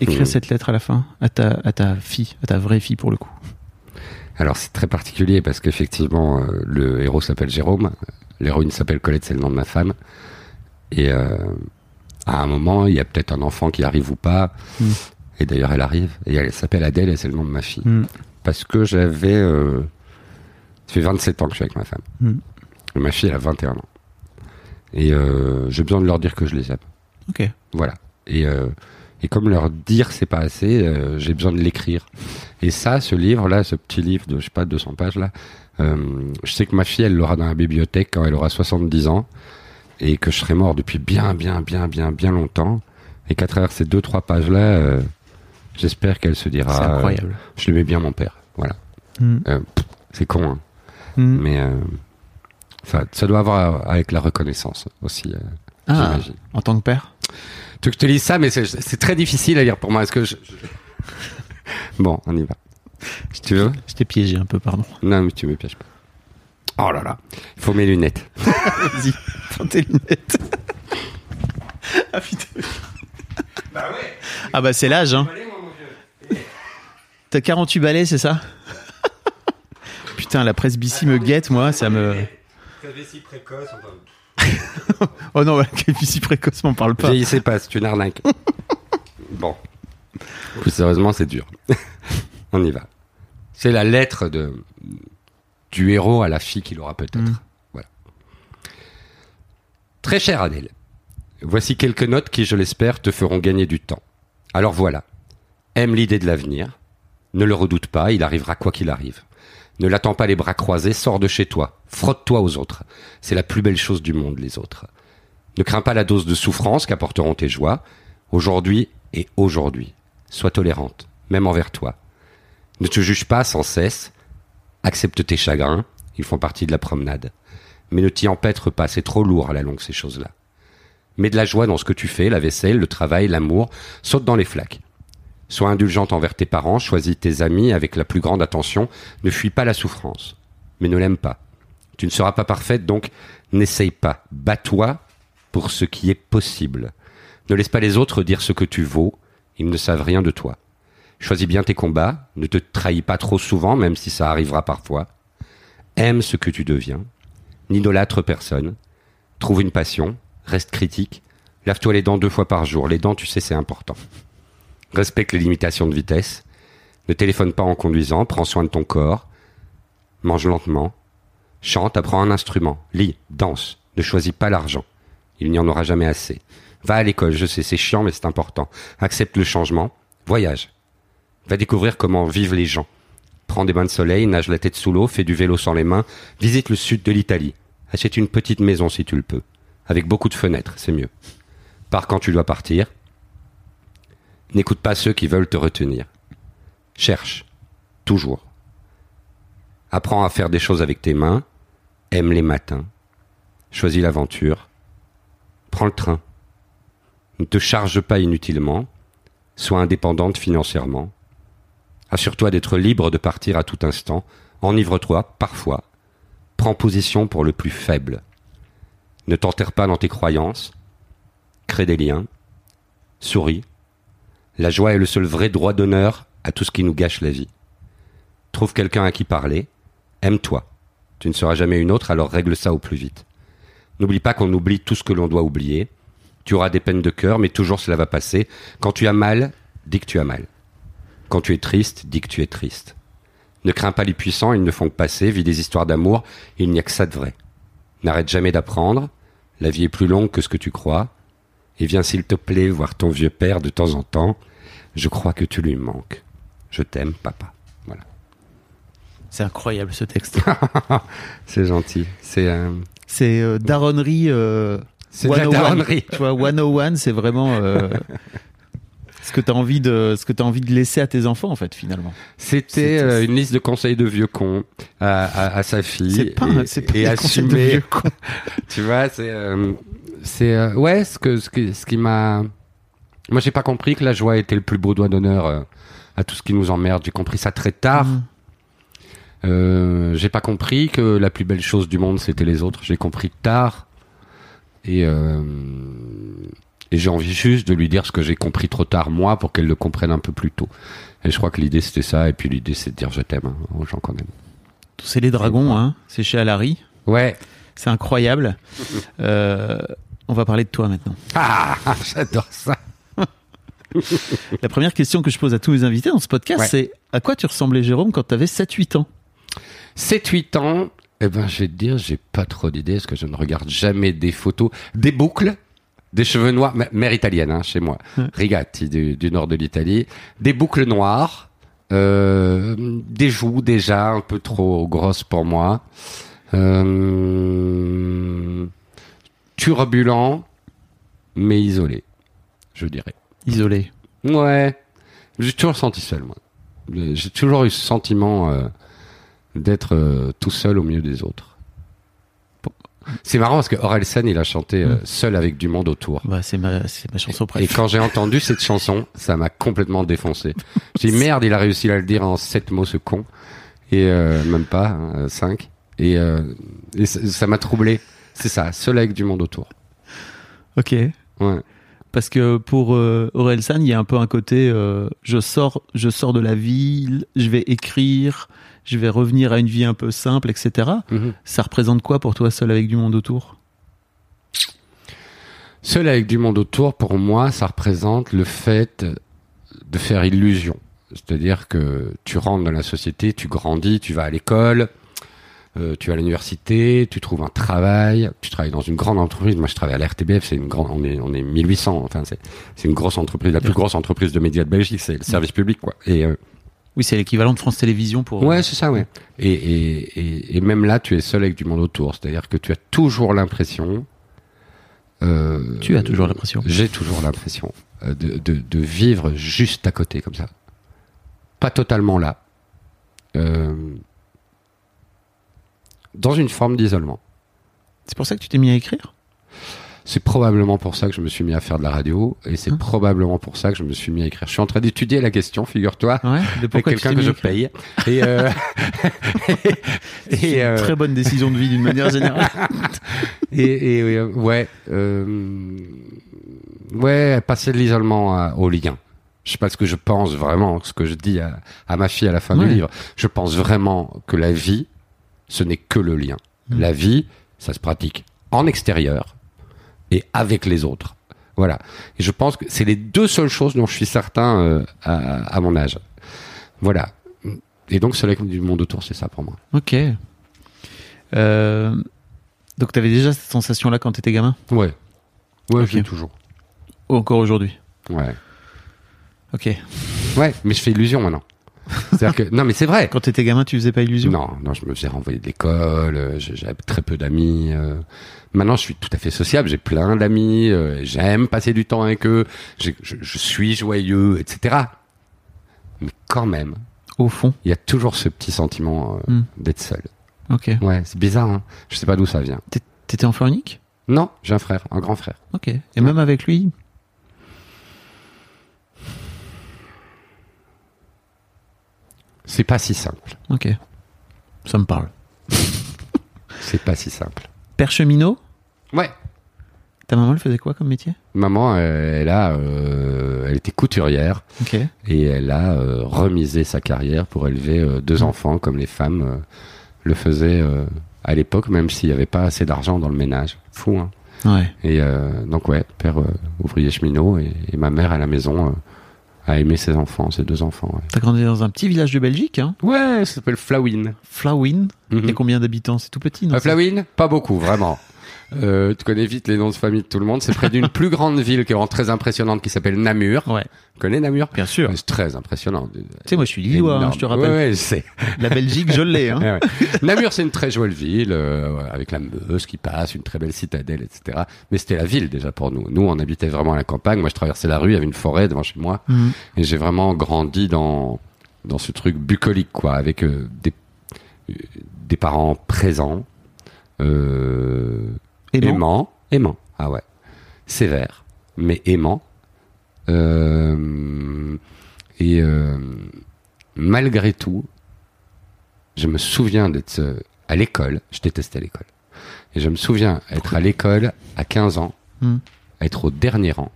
Speaker 3: écrire
Speaker 2: Mhm.
Speaker 3: cette lettre à la fin? À ta, à ta fille, à ta vraie fille pour le coup
Speaker 2: Alors c'est très particulier parce qu'effectivement euh, le héros s'appelle Jérôme, l'héroïne s'appelle Colette, c'est le nom de ma femme. Et euh, à un moment, il y a peut-être un enfant qui arrive ou pas.
Speaker 3: Mm.
Speaker 2: Et d'ailleurs, elle arrive. Et elle s'appelle Adèle et c'est le nom de ma fille.
Speaker 3: Mm.
Speaker 2: Parce que j'avais... euh, ça fait 27 ans que je suis avec ma femme.
Speaker 3: Mm.
Speaker 2: Et ma fille, elle a 21 ans. Et euh, j'ai besoin de leur dire que je les aime.
Speaker 3: Ok.
Speaker 2: Voilà. Et, euh, et comme leur dire c'est pas assez, euh, j'ai besoin de l'écrire. Et ça, ce livre-là, ce petit livre de, je sais pas, 200 pages là, euh, je sais que ma fille, elle l'aura dans la bibliothèque quand elle aura 70 ans. Et que je serai mort depuis bien, bien, bien, bien, bien longtemps. Et qu'à travers ces deux, trois pages-là, euh, j'espère qu'elle se dira...
Speaker 3: C'est incroyable.
Speaker 2: euh, je l'aimais bien mon père. Voilà.
Speaker 3: Mm.
Speaker 2: Euh, c'est con, hein.
Speaker 3: Mm.
Speaker 2: Mais euh, ça, ça doit avoir avec la reconnaissance aussi, euh,
Speaker 3: Ah,
Speaker 2: j'imagine.
Speaker 3: en tant que père?
Speaker 2: Tu veux que je te lise ça, mais c'est- très difficile à lire pour moi. Est-ce que je... *laughs* Bon, on y va. Si tu veux
Speaker 3: Je t'ai piégé un peu, pardon.
Speaker 2: Non, mais tu me pièges pas. Oh là là, il faut mes lunettes. *laughs*
Speaker 3: Vas-y, prends tes lunettes. *laughs* ah putain. Ah bah c'est l'âge, hein. T'as 48 balais, c'est ça *laughs* Putain, la presbytie me guette, moi, ça me...
Speaker 2: précoce, *laughs*
Speaker 3: Oh non, *laughs* calvitie précoce, m'en parle pas.
Speaker 2: Vieillissez pas, c'est une arnaque. bon. Plus sérieusement, c'est dur. on y va. C'est la lettre de, du héros à la fille qu'il aura peut-être.
Speaker 3: Mm.
Speaker 2: Voilà. Très chère Adèle, voici quelques notes qui, je l'espère, te feront gagner du temps. Alors voilà. Aime l'idée de l'avenir. Ne le redoute pas, il arrivera quoi qu'il arrive. Ne l'attends pas les bras croisés, sors de chez toi. Frotte-toi aux autres. C'est la plus belle chose du monde, les autres. Ne crains pas la dose de souffrance qu'apporteront tes joies, aujourd'hui et aujourd'hui. Sois tolérante, même envers toi. Ne te juge pas sans cesse, accepte tes chagrins, ils font partie de la promenade. Mais ne t'y empêtre pas, c'est trop lourd à la longue ces choses-là. Mets de la joie dans ce que tu fais, la vaisselle, le travail, l'amour, saute dans les flaques. Sois indulgente envers tes parents, choisis tes amis avec la plus grande attention, ne fuis pas la souffrance, mais ne l'aime pas. Tu ne seras pas parfaite, donc n'essaye pas. Bats-toi pour ce qui est possible. Ne laisse pas les autres dire ce que tu vaux, ils ne savent rien de toi. Choisis bien tes combats, ne te trahis pas trop souvent, même si ça arrivera parfois. Aime ce que tu deviens, n'idolâtre personne, trouve une passion, reste critique, lave-toi les dents deux fois par jour. Les dents, tu sais, c'est important. Respecte les limitations de vitesse, ne téléphone pas en conduisant, prends soin de ton corps, mange lentement, chante, apprends un instrument, lis, danse, ne choisis pas l'argent. Il n'y en aura jamais assez. Va à l'école, je sais, c'est chiant, mais c'est important. Accepte le changement, voyage. Va découvrir comment vivent les gens. Prends des bains de soleil, nage la tête sous l'eau, fais du vélo sans les mains, visite le sud de l'Italie. Achète une petite maison si tu le peux. Avec beaucoup de fenêtres, c'est mieux. Pars quand tu dois partir. N'écoute pas ceux qui veulent te retenir. Cherche. Toujours. Apprends à faire des choses avec tes mains. Aime les matins. Choisis l'aventure. Prends le train. Ne te charge pas inutilement. Sois indépendante financièrement. Assure-toi d'être libre de partir à tout instant. Enivre-toi, parfois. Prends position pour le plus faible. Ne t'enterre pas dans tes croyances. Crée des liens. Souris. La joie est le seul vrai droit d'honneur à tout ce qui nous gâche la vie. Trouve quelqu'un à qui parler. Aime-toi. Tu ne seras jamais une autre, alors règle ça au plus vite. N'oublie pas qu'on oublie tout ce que l'on doit oublier. Tu auras des peines de cœur, mais toujours cela va passer. Quand tu as mal, dis que tu as mal. Quand tu es triste, dis que tu es triste. Ne crains pas les puissants, ils ne font que passer. Vis des histoires d'amour, il n'y a que ça de vrai. N'arrête jamais d'apprendre. La vie est plus longue que ce que tu crois. Et viens s'il te plaît voir ton vieux père de temps en temps. Je crois que tu lui manques. Je t'aime, papa. Voilà.
Speaker 3: C'est incroyable ce texte. *laughs*
Speaker 2: C'est gentil. C'est euh,
Speaker 3: C'est euh, daronnerie. euh,
Speaker 2: c'est la
Speaker 3: 101.
Speaker 2: daronnerie.
Speaker 3: Tu vois, 101, c'est vraiment. *laughs* ce que t'as envie de, ce que t'as envie de laisser à tes enfants en fait finalement.
Speaker 2: C'était euh, une liste de conseils de vieux cons à, à, à sa fille.
Speaker 3: C'est pas,
Speaker 2: et,
Speaker 3: c'est pas
Speaker 2: et
Speaker 3: des conseils de
Speaker 2: assumer.
Speaker 3: vieux con. *laughs*
Speaker 2: tu vois, c'est, euh, c'est, euh, ouais, ce que, ce qui, ce qui m'a, moi j'ai pas compris que la joie était le plus beau doigt d'honneur euh, à tout ce qui nous emmerde. J'ai compris ça très tard.
Speaker 3: Mhm.
Speaker 2: Euh, j'ai pas compris que la plus belle chose du monde c'était les autres. J'ai compris tard. Et, euh, et j'ai envie juste de lui dire ce que j'ai compris trop tard moi pour qu'elle le comprenne un peu plus tôt. Et je crois que l'idée c'était ça. Et puis l'idée c'est de dire je t'aime hein, aux gens quand même.
Speaker 3: C'est les dragons, hein. C'est chez Alary.
Speaker 2: Ouais.
Speaker 3: C'est incroyable. *laughs* Euh, on va parler de toi maintenant.
Speaker 2: Ah, *laughs* j'adore ça. *laughs*
Speaker 3: La première question que je pose à tous mes invités dans ce podcast,
Speaker 2: Ouais.
Speaker 3: c'est à quoi tu ressemblais Jérôme quand tu avais 7-8 ans?
Speaker 2: 7-8 ans, eh ben, je vais te dire, j'ai pas trop d'idées parce que je ne regarde jamais des photos, des boucles, des cheveux noirs, mère italienne, hein, chez moi,
Speaker 3: Ouais.
Speaker 2: Rigatti du, du nord de l'Italie, des boucles noires, euh, des joues déjà un peu trop grosses pour moi, euh, turbulent, mais isolé, je dirais.
Speaker 3: Isolé.
Speaker 2: Ouais. J'ai toujours senti seul, moi. J'ai toujours eu ce sentiment euh, d'être euh, tout seul au milieu des autres. C'est marrant parce que Orelsan, il a chanté euh, Seul avec du monde autour.
Speaker 3: Bah, c'est ma, c'est ma chanson
Speaker 2: Et
Speaker 3: préférée.
Speaker 2: quand j'ai entendu cette chanson, ça m'a complètement défoncé. J'ai dit merde, il a réussi à le dire en sept mots, ce con. Et euh, même pas, hein, cinq. Et, euh, et ça ça m'a troublé. C'est ça, Seul avec du monde autour.
Speaker 3: Ok.
Speaker 2: Ouais.
Speaker 3: Parce que pour euh, Aurel San, il y a un peu un côté euh, je sors, je sors de la ville, je vais écrire, je vais revenir à une vie un peu simple, etc.
Speaker 2: Mhm.
Speaker 3: Ça représente quoi pour toi, seul avec du monde autour?
Speaker 2: Seul avec du monde autour, pour moi, ça représente le fait de faire illusion. C'est-à-dire que tu rentres dans la société, tu grandis, tu vas à l'école, euh, tu vas à l'université, tu trouves un travail, tu travailles dans une grande entreprise. Moi, je travaille à la RTBF, c'est une grande, on est, on est 1800. Enfin, c'est, c'est une grosse entreprise, la plus grosse entreprise de médias de Belgique, c'est le service public, quoi. Et euh,
Speaker 3: Oui, c'est l'équivalent de France Télévisions pour.
Speaker 2: Ouais, c'est ça, ouais. Et, et, et, et même là, tu es seul avec du monde autour. C'est-à-dire que tu as toujours l'impression. euh,
Speaker 3: Tu as toujours l'impression.
Speaker 2: J'ai toujours l'impression euh, de, de, de vivre juste à côté, comme ça. Pas totalement là. Euh, dans une forme d'isolement.
Speaker 3: C'est pour ça que tu t'es mis à écrire?
Speaker 2: C'est probablement pour ça que je me suis mis à faire de la radio, et c'est
Speaker 3: Hein
Speaker 2: probablement pour ça que je me suis mis à écrire. Je suis en train d'étudier la question, figure-toi.
Speaker 3: Ouais. De
Speaker 2: Avec quelqu'un que je paye. Et, euh, *laughs* et,
Speaker 3: une
Speaker 2: euh,
Speaker 3: très bonne décision de vie d'une manière générale. *laughs*
Speaker 2: et, et, euh, ouais, euh, ouais, passer de l'isolement au lien. Je sais pas ce que je pense vraiment, ce que je dis à, à ma fille à la fin
Speaker 3: Ouais.
Speaker 2: du livre. Je pense vraiment que la vie, ce n'est que le lien.
Speaker 3: Mm.
Speaker 2: La vie, ça se pratique en extérieur et avec les autres. Voilà. Et je pense que c'est les deux seules choses dont je suis certain euh, à, à mon âge. Voilà. Et donc, cela du monde autour, c'est ça pour moi.
Speaker 3: ok. Euh, donc, tu avais déjà cette sensation-là quand tu étais gamin?
Speaker 2: Ouais. Ouais, toujours.
Speaker 3: Ou encore aujourd'hui?
Speaker 2: Ouais.
Speaker 3: Ok.
Speaker 2: Ouais, mais je fais illusion maintenant. C'est-à-dire que non, mais c'est vrai.
Speaker 3: Quand tu étais gamin, tu faisais pas illusion?
Speaker 2: Non, non, je me faisais renvoyer de l'école. euh, J'avais très peu d'amis. euh. Maintenant, je suis tout à fait sociable. J'ai plein d'amis. euh, J'aime passer du temps avec eux. Je, je suis joyeux, etc. Mais quand même,
Speaker 3: Au fond.
Speaker 2: il y a toujours ce petit sentiment euh,
Speaker 3: Hmm.
Speaker 2: d'être seul.
Speaker 3: Ok.
Speaker 2: Ouais, c'est bizarre. Hein je sais pas d'où ça vient.
Speaker 3: T'é- T'étais enfant unique
Speaker 2: Non, j'ai un frère, un grand frère.
Speaker 3: Ok. Et même avec lui
Speaker 2: C'est pas si simple.
Speaker 3: Ok. Ça me parle. *laughs*
Speaker 2: C'est pas si simple.
Speaker 3: Père cheminot
Speaker 2: Ouais.
Speaker 3: Ta maman, elle faisait quoi comme métier?
Speaker 2: Maman, euh, elle a, euh, elle était couturière.
Speaker 3: Ok.
Speaker 2: et elle a euh, remisé sa carrière pour élever euh, deux enfants comme les femmes le faisaient à l'époque, même s'il n'y avait pas assez d'argent dans le ménage. Fou, hein.
Speaker 3: Ouais.
Speaker 2: Et donc ouais, père ouvrier cheminot et, et ma mère à la maison euh, a aimé ses enfants, ses deux enfants. Ouais,
Speaker 3: T'as grandi dans un petit village de Belgique, hein?
Speaker 2: Ouais ça s'appelle Flawin.
Speaker 3: Flawin? Il y a
Speaker 2: Mhm.
Speaker 3: combien d'habitants? C'est tout petit, non?
Speaker 2: Euh, Flawin, pas beaucoup, vraiment. Euh, tu connais vite les noms de famille de tout le monde. C'est près d'une *laughs* plus grande ville qui est vraiment très impressionnante qui s'appelle Namur.
Speaker 3: Ouais,
Speaker 2: Tu connais Namur?
Speaker 3: Bien sûr.
Speaker 2: C'est très impressionnant.
Speaker 3: Tu sais, moi, je suis lillois, hein, je te rappelle.
Speaker 2: Ouais, ouais, je sais. *laughs*
Speaker 3: La Belgique, je l'ai. Hein.
Speaker 2: Ouais, *laughs* ouais. Namur, c'est une très jolie ville, euh, avec la Meuse qui passe, une très belle citadelle, etc. Mais c'était la ville déjà pour nous. Nous, on habitait vraiment à la campagne. Moi, je traversais la rue, il y avait une forêt devant chez moi.
Speaker 3: Mhm.
Speaker 2: Et j'ai vraiment grandi dans, dans ce truc bucolique, quoi, avec euh, des, des parents présents, euh,
Speaker 3: Aimant.
Speaker 2: aimants, ah ouais, sévère, mais aimant. Euh, et euh, malgré tout, je me souviens d'être euh, à l'école, je détestais l'école, et je me souviens être à l'école à 15 ans,
Speaker 3: Hmm.
Speaker 2: être au dernier rang,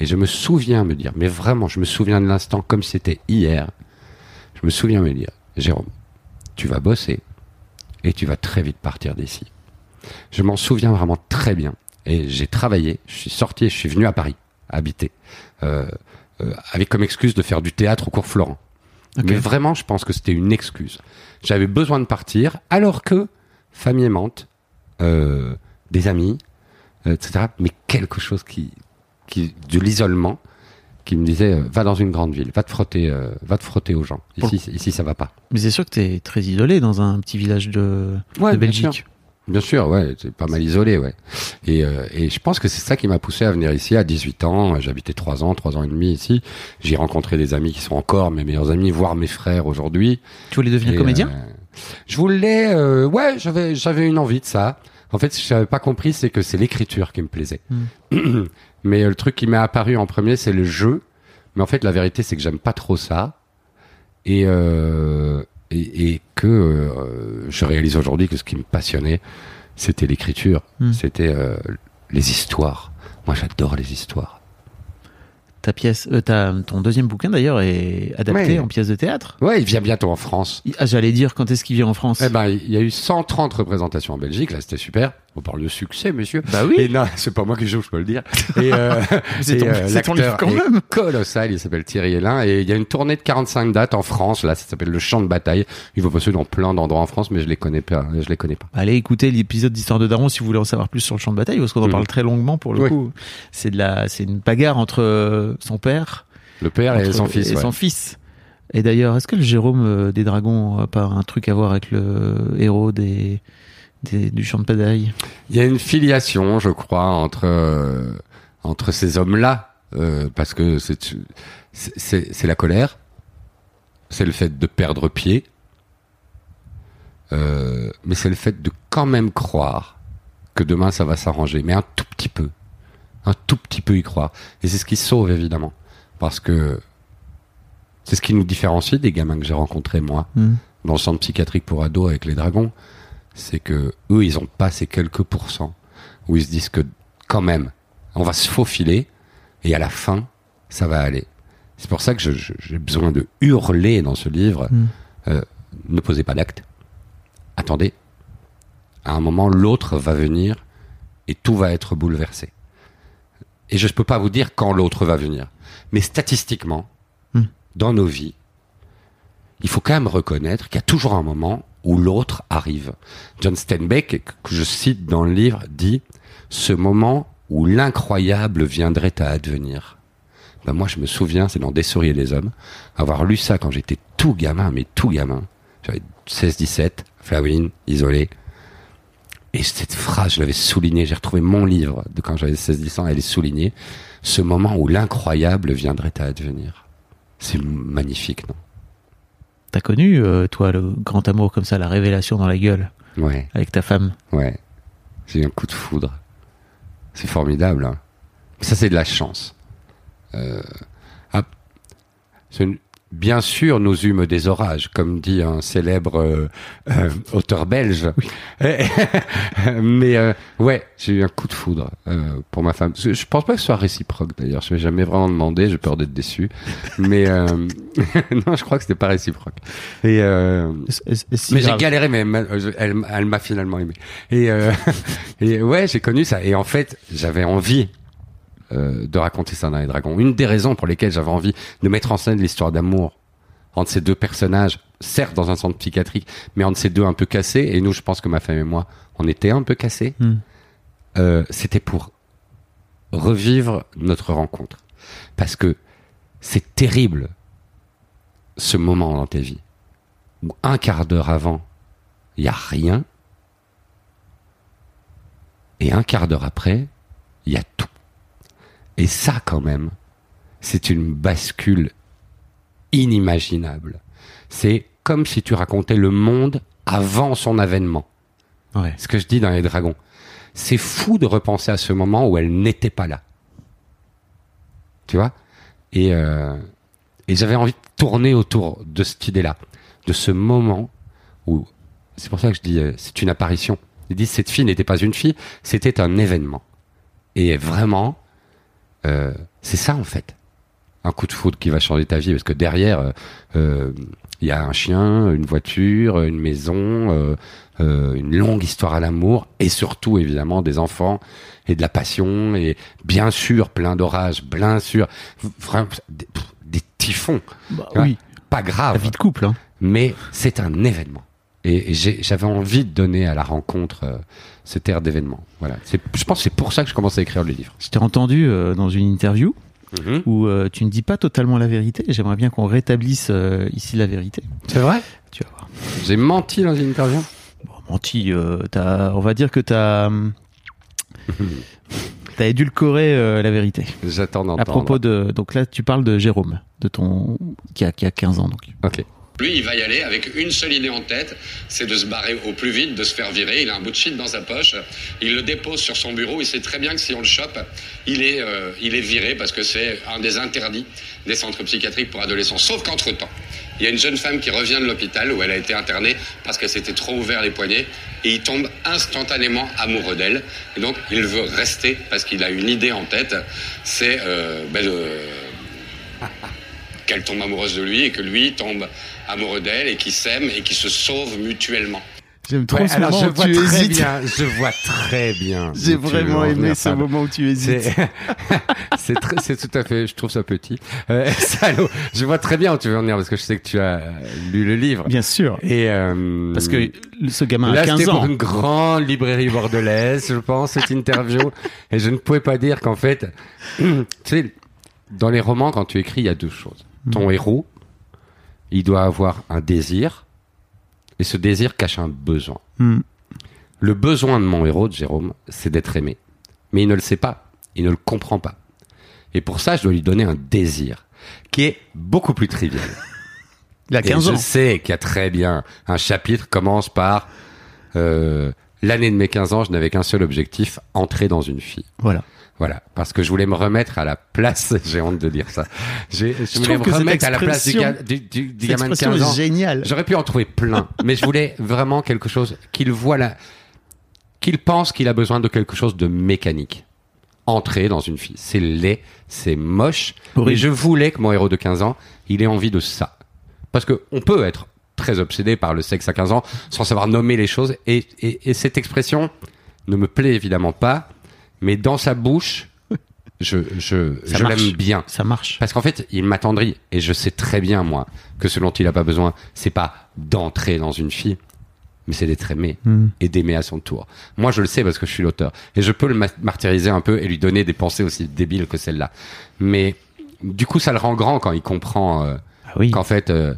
Speaker 2: et je me souviens me dire, mais vraiment, je me souviens de l'instant comme c'était hier, je me souviens me dire, Jérôme, tu vas bosser, et tu vas très vite partir d'ici. Je m'en souviens vraiment très bien. Et j'ai travaillé, je suis sorti et je suis venu à Paris, habiter, euh, euh, avec comme excuse de faire du théâtre au cours Florent. Mais vraiment, je pense que c'était une excuse. J'avais besoin de partir, alors que famille aimante, euh, des amis, etc. Mais quelque chose qui, qui de l'isolement, qui me disait euh, va dans une grande ville, va te frotter, euh, va te frotter aux gens. Ici, ici, ça va pas.
Speaker 3: Mais c'est sûr que t'es très isolé dans un petit village de,
Speaker 2: Ouais,
Speaker 3: de
Speaker 2: bien
Speaker 3: Belgique.
Speaker 2: Bien sûr, ouais, c'est pas mal isolé, ouais. Et, euh, et je pense que c'est ça qui m'a poussé à venir ici à 18 ans. J'habitais 3 ans, 3 ans et demi ici. J'ai rencontré des amis qui sont encore mes meilleurs amis, voire mes frères aujourd'hui.
Speaker 3: Tu voulais devenir
Speaker 2: Et,
Speaker 3: comédien
Speaker 2: euh, Je voulais, euh, ouais, j'avais, j'avais une envie de ça. En fait, ce que j'avais pas compris, c'est que c'est l'écriture qui me plaisait. *clears throat* Mais euh, le truc qui m'est apparu en premier, c'est le jeu. Mais en fait, la vérité, c'est que j'aime pas trop ça. Et, euh, et, et que euh, je réalise aujourd'hui que ce qui me passionnait, c'était l'écriture.
Speaker 3: Hmm.
Speaker 2: C'était euh, les histoires. Moi, j'adore les histoires.
Speaker 3: Ta pièce, euh, ta, ton deuxième bouquin d'ailleurs est adapté
Speaker 2: Ouais.
Speaker 3: en pièce de théâtre.
Speaker 2: Ouais, il vient bientôt en France.
Speaker 3: Ah, J'allais dire quand est-ce qu'il vient en France?
Speaker 2: Eh ben, il y a eu 130 représentations en Belgique. Là, c'était super. On parle de succès, monsieur.
Speaker 3: Bah oui.
Speaker 2: Et non, *laughs* c'est pas moi qui joue, je peux le dire. *laughs* Et, euh,
Speaker 3: c'est
Speaker 2: et,
Speaker 3: ton-
Speaker 2: euh,
Speaker 3: c'est ton livre quand
Speaker 2: est
Speaker 3: même.
Speaker 2: colossal. Il s'appelle Thierry Hélin. Et il y a une tournée de 45 dates en France. Là, ça s'appelle le Champ de bataille. Il va passer dans plein d'endroits en France, mais je les connais pas. Je les connais pas.
Speaker 3: Allez écouter l'épisode d'Histoire de Daron si vous voulez en savoir plus sur le champ de bataille, parce qu'on en
Speaker 2: Mhm.
Speaker 3: parle très longuement pour le
Speaker 2: Oui.
Speaker 3: coup. C'est de la, c'est une bagarre entre euh, son père
Speaker 2: Le père et son fils.
Speaker 3: et
Speaker 2: ouais.
Speaker 3: son fils. Et d'ailleurs, est-ce que le Jérôme des Dragons a pas un truc à voir avec le héros des, des- du champ de
Speaker 2: Il y a une filiation, je crois, entre euh, entre ces hommes-là, euh, parce que c'est la colère, c'est le fait de perdre pied, euh, mais c'est le fait de quand même croire que demain ça va s'arranger, mais un tout petit peu, un tout petit peu y croire, et c'est ce qui sauve évidemment, parce que c'est ce qui nous différencie des gamins que j'ai rencontrés moi
Speaker 3: Mhm.
Speaker 2: dans le centre psychiatrique pour ados avec les dragons, c'est que eux, ils ont pas ces quelques pourcents où ils se disent que quand même, on va se faufiler et à la fin, ça va aller. C'est pour ça que j'ai besoin de hurler dans ce livre.
Speaker 3: Mm.
Speaker 2: euh, ne posez pas d'acte. Attendez. À un moment, l'autre va venir et tout va être bouleversé. Et je ne peux pas vous dire quand l'autre va venir. Mais statistiquement,
Speaker 3: Mm.
Speaker 2: dans nos vies, il faut quand même reconnaître qu'il y a toujours un moment où l'autre arrive. John Steinbeck, que je cite dans le livre, dit ce moment où l'incroyable viendrait à advenir. Ben moi, je me souviens, c'est dans Des souris et des hommes, avoir lu ça quand j'étais tout gamin, mais tout gamin. J'avais 16-17, Flawin, isolé. Et cette phrase, je l'avais soulignée, j'ai retrouvé mon livre de quand j'avais 16-17 ans, elle est soulignée. Ce moment où l'incroyable viendrait à advenir. C'est magnifique, non?
Speaker 3: T'as connu, euh, toi, le grand amour comme ça, la révélation dans la gueule
Speaker 2: Ouais.
Speaker 3: avec ta femme?
Speaker 2: Ouais. J'ai eu un coup de foudre. C'est formidable. hein. Ça, c'est de la chance. Euh, ah, c'est une- Bien sûr, nous eûmes des orages, comme dit un célèbre euh, euh, auteur belge. *laughs* Mais euh, ouais, j'ai eu un coup de foudre euh, pour ma femme. Je, pense pas que ce soit réciproque d'ailleurs. Je m'ai jamais vraiment demandé. J'ai peur d'être déçu. Mais euh, *laughs* non, je crois que c'était pas réciproque. Et euh,
Speaker 3: si
Speaker 2: mais j'ai galéré, mais elle, m'a- finalement aimé. Et, euh, *laughs* et ouais, j'ai connu ça. Et en fait, j'avais envie euh, de raconter ça dans les dragons. Une des raisons pour lesquelles j'avais envie de mettre en scène l'histoire d'amour entre ces deux personnages, certes dans un centre psychiatrique, mais entre ces deux un peu cassés. Et nous, je pense que ma femme et moi, on était un peu cassés.
Speaker 3: Hmm.
Speaker 2: Euh, C'était pour revivre notre rencontre, parce que c'est terrible ce moment dans ta vie où un quart d'heure avant, il y a rien, et un quart d'heure après, il y a tout. Et ça, quand même, c'est une bascule inimaginable. C'est comme si tu racontais le monde avant son avènement.
Speaker 3: Ouais.
Speaker 2: Ce que je dis dans les dragons. C'est fou de repenser à ce moment où elle n'était pas là. Tu vois? Et, euh, et j'avais envie de tourner autour de cette idée-là, de ce moment où, c'est pour ça que je dis, euh, c'est une apparition. Ils disent cette fille n'était pas une fille, c'était un événement. Et vraiment, euh, c'est ça en fait. Un coup de foudre qui va changer ta vie, parce que derrière, euh, euh, il y a un chien, une voiture, une maison, euh, une longue histoire à l'amour, et surtout évidemment des enfants et de la passion, et bien sûr plein d'orages, bien sûr, vraiment des, des typhons.
Speaker 3: Bah oui.
Speaker 2: Pas grave
Speaker 3: La vie de couple, hein.
Speaker 2: mais c'est un événement. Et j'avais envie de donner à la rencontre euh, cette air d'événement. Voilà. Je pense que c'est pour ça que je commence à écrire le livre.
Speaker 3: Je t'ai entendu euh, dans une interview où euh, tu ne dis pas totalement la vérité. J'aimerais bien qu'on rétablisse euh, ici la vérité.
Speaker 2: C'est vrai?
Speaker 3: Tu vas voir.
Speaker 2: J'ai menti dans une interview?
Speaker 3: Bon, menti, euh, on va dire que t'as *laughs* as édulcoré euh, la vérité.
Speaker 2: J'attends d'entendre.
Speaker 3: À propos de donc là tu parles de Jérôme, de ton qui a qui a 15 ans donc.
Speaker 2: Ok.
Speaker 6: Lui, il va y aller avec une seule idée en tête, c'est de se barrer au plus vite, de se faire virer. Il a un bout de shit dans sa poche, il le dépose sur son bureau. Il sait très bien que si on le chope, il est, euh, il est viré parce que c'est un des interdits des centres psychiatriques pour adolescents. Sauf qu'entre-temps, il y a une jeune femme qui revient de l'hôpital où elle a été internée parce qu'elle s'était trop ouvert les poignets et il tombe instantanément amoureux d'elle. Et donc, il veut rester parce qu'il a une idée en tête, c'est euh, ben, de- *laughs* qu'elle tombe amoureuse de lui et que lui tombe amoureux d'elle et qu'ils s'aiment et qu'ils se sauvent mutuellement.
Speaker 3: J'aime trop
Speaker 2: Ouais,
Speaker 3: ce
Speaker 2: alors
Speaker 3: moment
Speaker 2: je
Speaker 3: où
Speaker 2: vois
Speaker 3: tu
Speaker 2: très
Speaker 3: hésites.
Speaker 2: bien. Je vois très bien. *laughs*
Speaker 3: J'ai vraiment
Speaker 2: en
Speaker 3: aimé ce
Speaker 2: Fab.
Speaker 3: moment où tu hésites.
Speaker 2: C'est *laughs* c'est très- c'est tout à fait. Je trouve ça petit. Euh, *laughs* salaud. Je vois très bien où tu veux en venir parce que je sais que tu as lu le livre.
Speaker 3: Bien sûr.
Speaker 2: Et euh,
Speaker 3: Parce que ce gamin
Speaker 2: Là,
Speaker 3: a 15
Speaker 2: c'était pour
Speaker 3: ans.
Speaker 2: une grande librairie bordelaise, je pense, cette interview. et je ne pouvais pas dire qu'en fait, *clears throat* tu sais, dans les romans, quand tu écris, il y a deux choses. Ton héros, il doit avoir un désir, et ce désir cache un besoin.
Speaker 3: Hmm.
Speaker 2: Le besoin de mon héros, de Jérôme, c'est d'être aimé. Mais il ne le sait pas, il ne le comprend pas. Et pour ça, je dois lui donner un désir, qui est beaucoup plus trivial. *laughs*
Speaker 3: Il a
Speaker 2: Et
Speaker 3: 15
Speaker 2: je
Speaker 3: ans.
Speaker 2: sais qu'il y a très bien un chapitre commence par euh, l'année de mes 15 ans, je n'avais qu'un seul objectif, entrer dans une fille.
Speaker 3: Voilà.
Speaker 2: Voilà, parce que je voulais me remettre à la place, *laughs* j'ai honte de dire ça. Je, voulais me remettre à la place du, gamin de
Speaker 3: expression
Speaker 2: 15 ans.
Speaker 3: est géniale.
Speaker 2: J'aurais pu en trouver plein, mais je voulais vraiment quelque chose qu'il voit là, qu'il pense qu'il a besoin de quelque chose de mécanique. Entrer dans une fille, c'est laid, c'est moche,
Speaker 3: Horrible.
Speaker 2: mais je voulais que mon héros de 15 ans, il ait envie de ça. Parce que on peut être très obsédé par le sexe à 15 ans sans savoir nommer les choses, et, et, et cette expression ne me plaît évidemment pas, mais dans sa bouche, je, je, je l'aime bien.
Speaker 3: Ça marche.
Speaker 2: Parce qu'en fait, il m'attendrit. Et je sais très bien, moi, que ce dont il a pas besoin, c'est pas d'entrer dans une fille, mais c'est d'être aimé
Speaker 3: Hmm.
Speaker 2: et d'aimer à son tour. Moi, je le sais parce que je suis l'auteur. Et je peux le ma- martyriser un peu et lui donner des pensées aussi débiles que celle-là. Mais du coup, ça le rend grand quand il comprend euh,
Speaker 3: Ah oui.
Speaker 2: qu'en fait, euh,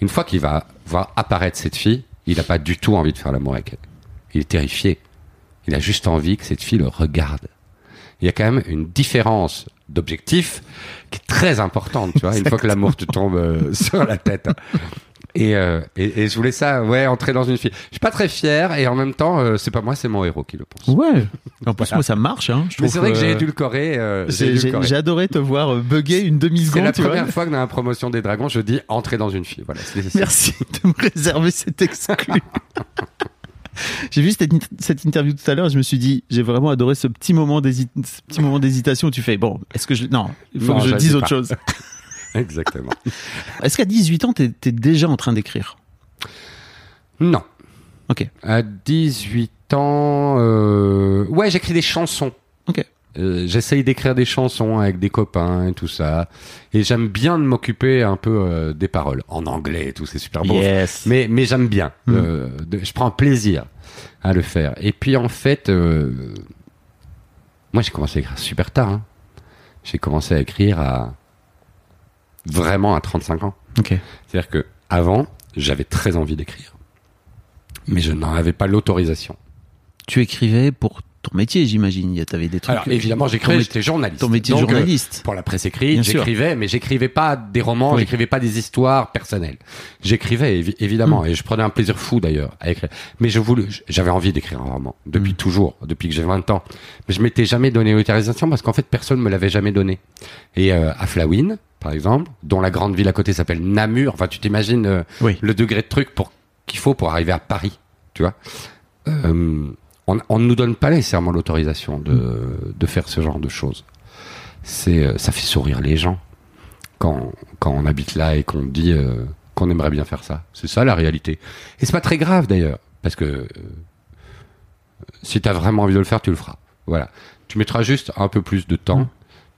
Speaker 2: une fois qu'il va voir apparaître cette fille, il n'a pas du tout envie de faire l'amour avec elle. Il est terrifié. Il a juste envie que cette fille le regarde. Il y a quand même une différence d'objectif qui est très importante, tu vois, une fois que l'amour te tombe euh, *laughs* sur la tête. Et, euh, et, et je voulais ça, ouais, entrer dans une fille. Je suis pas très fier et en même temps, euh, c'est pas moi, c'est mon héros qui le pense.
Speaker 3: Ouais. En plus, moi, ça marche. Hein. Je
Speaker 2: Mais c'est vrai que j'ai
Speaker 3: euh,
Speaker 2: édulcoré. euh, j'ai
Speaker 3: adoré te voir bugger une
Speaker 2: C'est
Speaker 3: demi-seconde.
Speaker 2: la
Speaker 3: tu vois.
Speaker 2: première fois que dans la promotion des dragons, je dis entrer dans une fille. Voilà. c'est- c'est-
Speaker 3: Merci de me réserver cet exclu. *laughs* J'ai vu cette, cette interview tout à l'heure et je me suis dit, j'ai vraiment adoré ce petit moment d'hésitation où tu fais, bon, est-ce que je, non, il faut
Speaker 2: Non,
Speaker 3: que je dise
Speaker 2: pas.
Speaker 3: autre chose. *laughs*
Speaker 2: Exactement. *laughs*
Speaker 3: Est-ce qu'à 18 ans, t'es es déjà en train d'écrire?
Speaker 2: Non.
Speaker 3: Ok.
Speaker 2: À 18 ans, euh... ouais, j'écris des chansons.
Speaker 3: Ok.
Speaker 2: Euh, J'essaye d'écrire des chansons avec des copains et tout ça. Et j'aime bien de m'occuper un peu euh, des paroles. En anglais et tout, c'est super beau.
Speaker 3: Yes.
Speaker 2: Mais, mais j'aime bien.
Speaker 3: Mm.
Speaker 2: Euh, de- je prends plaisir à le faire. Et puis en fait, euh, moi j'ai commencé à écrire super tard. hein. J'ai commencé à écrire à vraiment à 35 ans. C'est-à-dire que avant, j'avais très envie d'écrire, mais je n'en avais pas l'autorisation.
Speaker 3: Tu écrivais pour ton métier, j'imagine. Il y a- T'avais des trucs.
Speaker 2: Alors évidemment, j'écrivais, j'étais journaliste.
Speaker 3: ton métier de
Speaker 2: euh,
Speaker 3: journaliste.
Speaker 2: pour la presse écrite, j'écrivais, mais j'écrivais pas des romans,
Speaker 3: Oui.
Speaker 2: j'écrivais pas des histoires personnelles. J'écrivais évi- évidemment, et je prenais un plaisir fou d'ailleurs à écrire. Mais je voulais, j'avais envie d'écrire un roman depuis
Speaker 3: Mm.
Speaker 2: toujours, depuis que j'ai 20 ans. Mais je m'étais jamais donné l'autorisation parce qu'en fait personne me l'avait jamais donné. Et euh, à Flawin, par exemple, dont la grande ville à côté s'appelle Namur. Enfin, tu t'imagines euh,
Speaker 3: Oui.
Speaker 2: le degré de truc pour qu'il faut pour arriver à Paris, tu vois. Euh, on on ne nous donne pas nécessairement l'autorisation de, de faire ce genre de choses. C'est, euh, ça fait sourire les gens quand, quand on habite là et qu'on dit euh, qu'on aimerait bien faire ça. C'est ça la réalité. Et c'est pas très grave d'ailleurs, parce que euh, si tu as vraiment envie de le faire, tu le feras. Voilà. Tu mettras juste un peu plus de temps,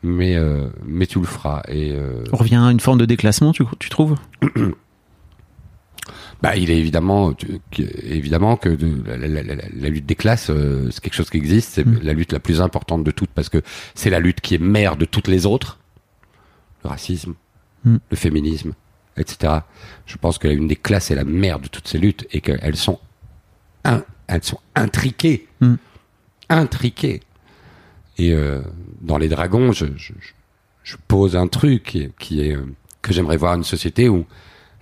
Speaker 2: mais, euh, mais tu le feras. Et, euh,
Speaker 3: On revient à une forme de déclassement, tu, tu trouves? *clears throat*
Speaker 2: Bah, il est évidemment, tu- évidemment que la, la- la- la- la lutte des classes, euh, c'est quelque chose qui existe. C'est
Speaker 3: Mm.
Speaker 2: la lutte la plus importante de toutes parce que c'est la lutte qui est mère de toutes les autres. Le racisme,
Speaker 3: Mm.
Speaker 2: le féminisme, etc. Je pense que la lutte des classes est la mère de toutes ces luttes et qu'elles sont, in- elles sont intriquées,
Speaker 3: Mm.
Speaker 2: intriquées. Et euh, dans les dragons, je, je, je- je pose un truc qui est, qui est, euh, que j'aimerais voir une société où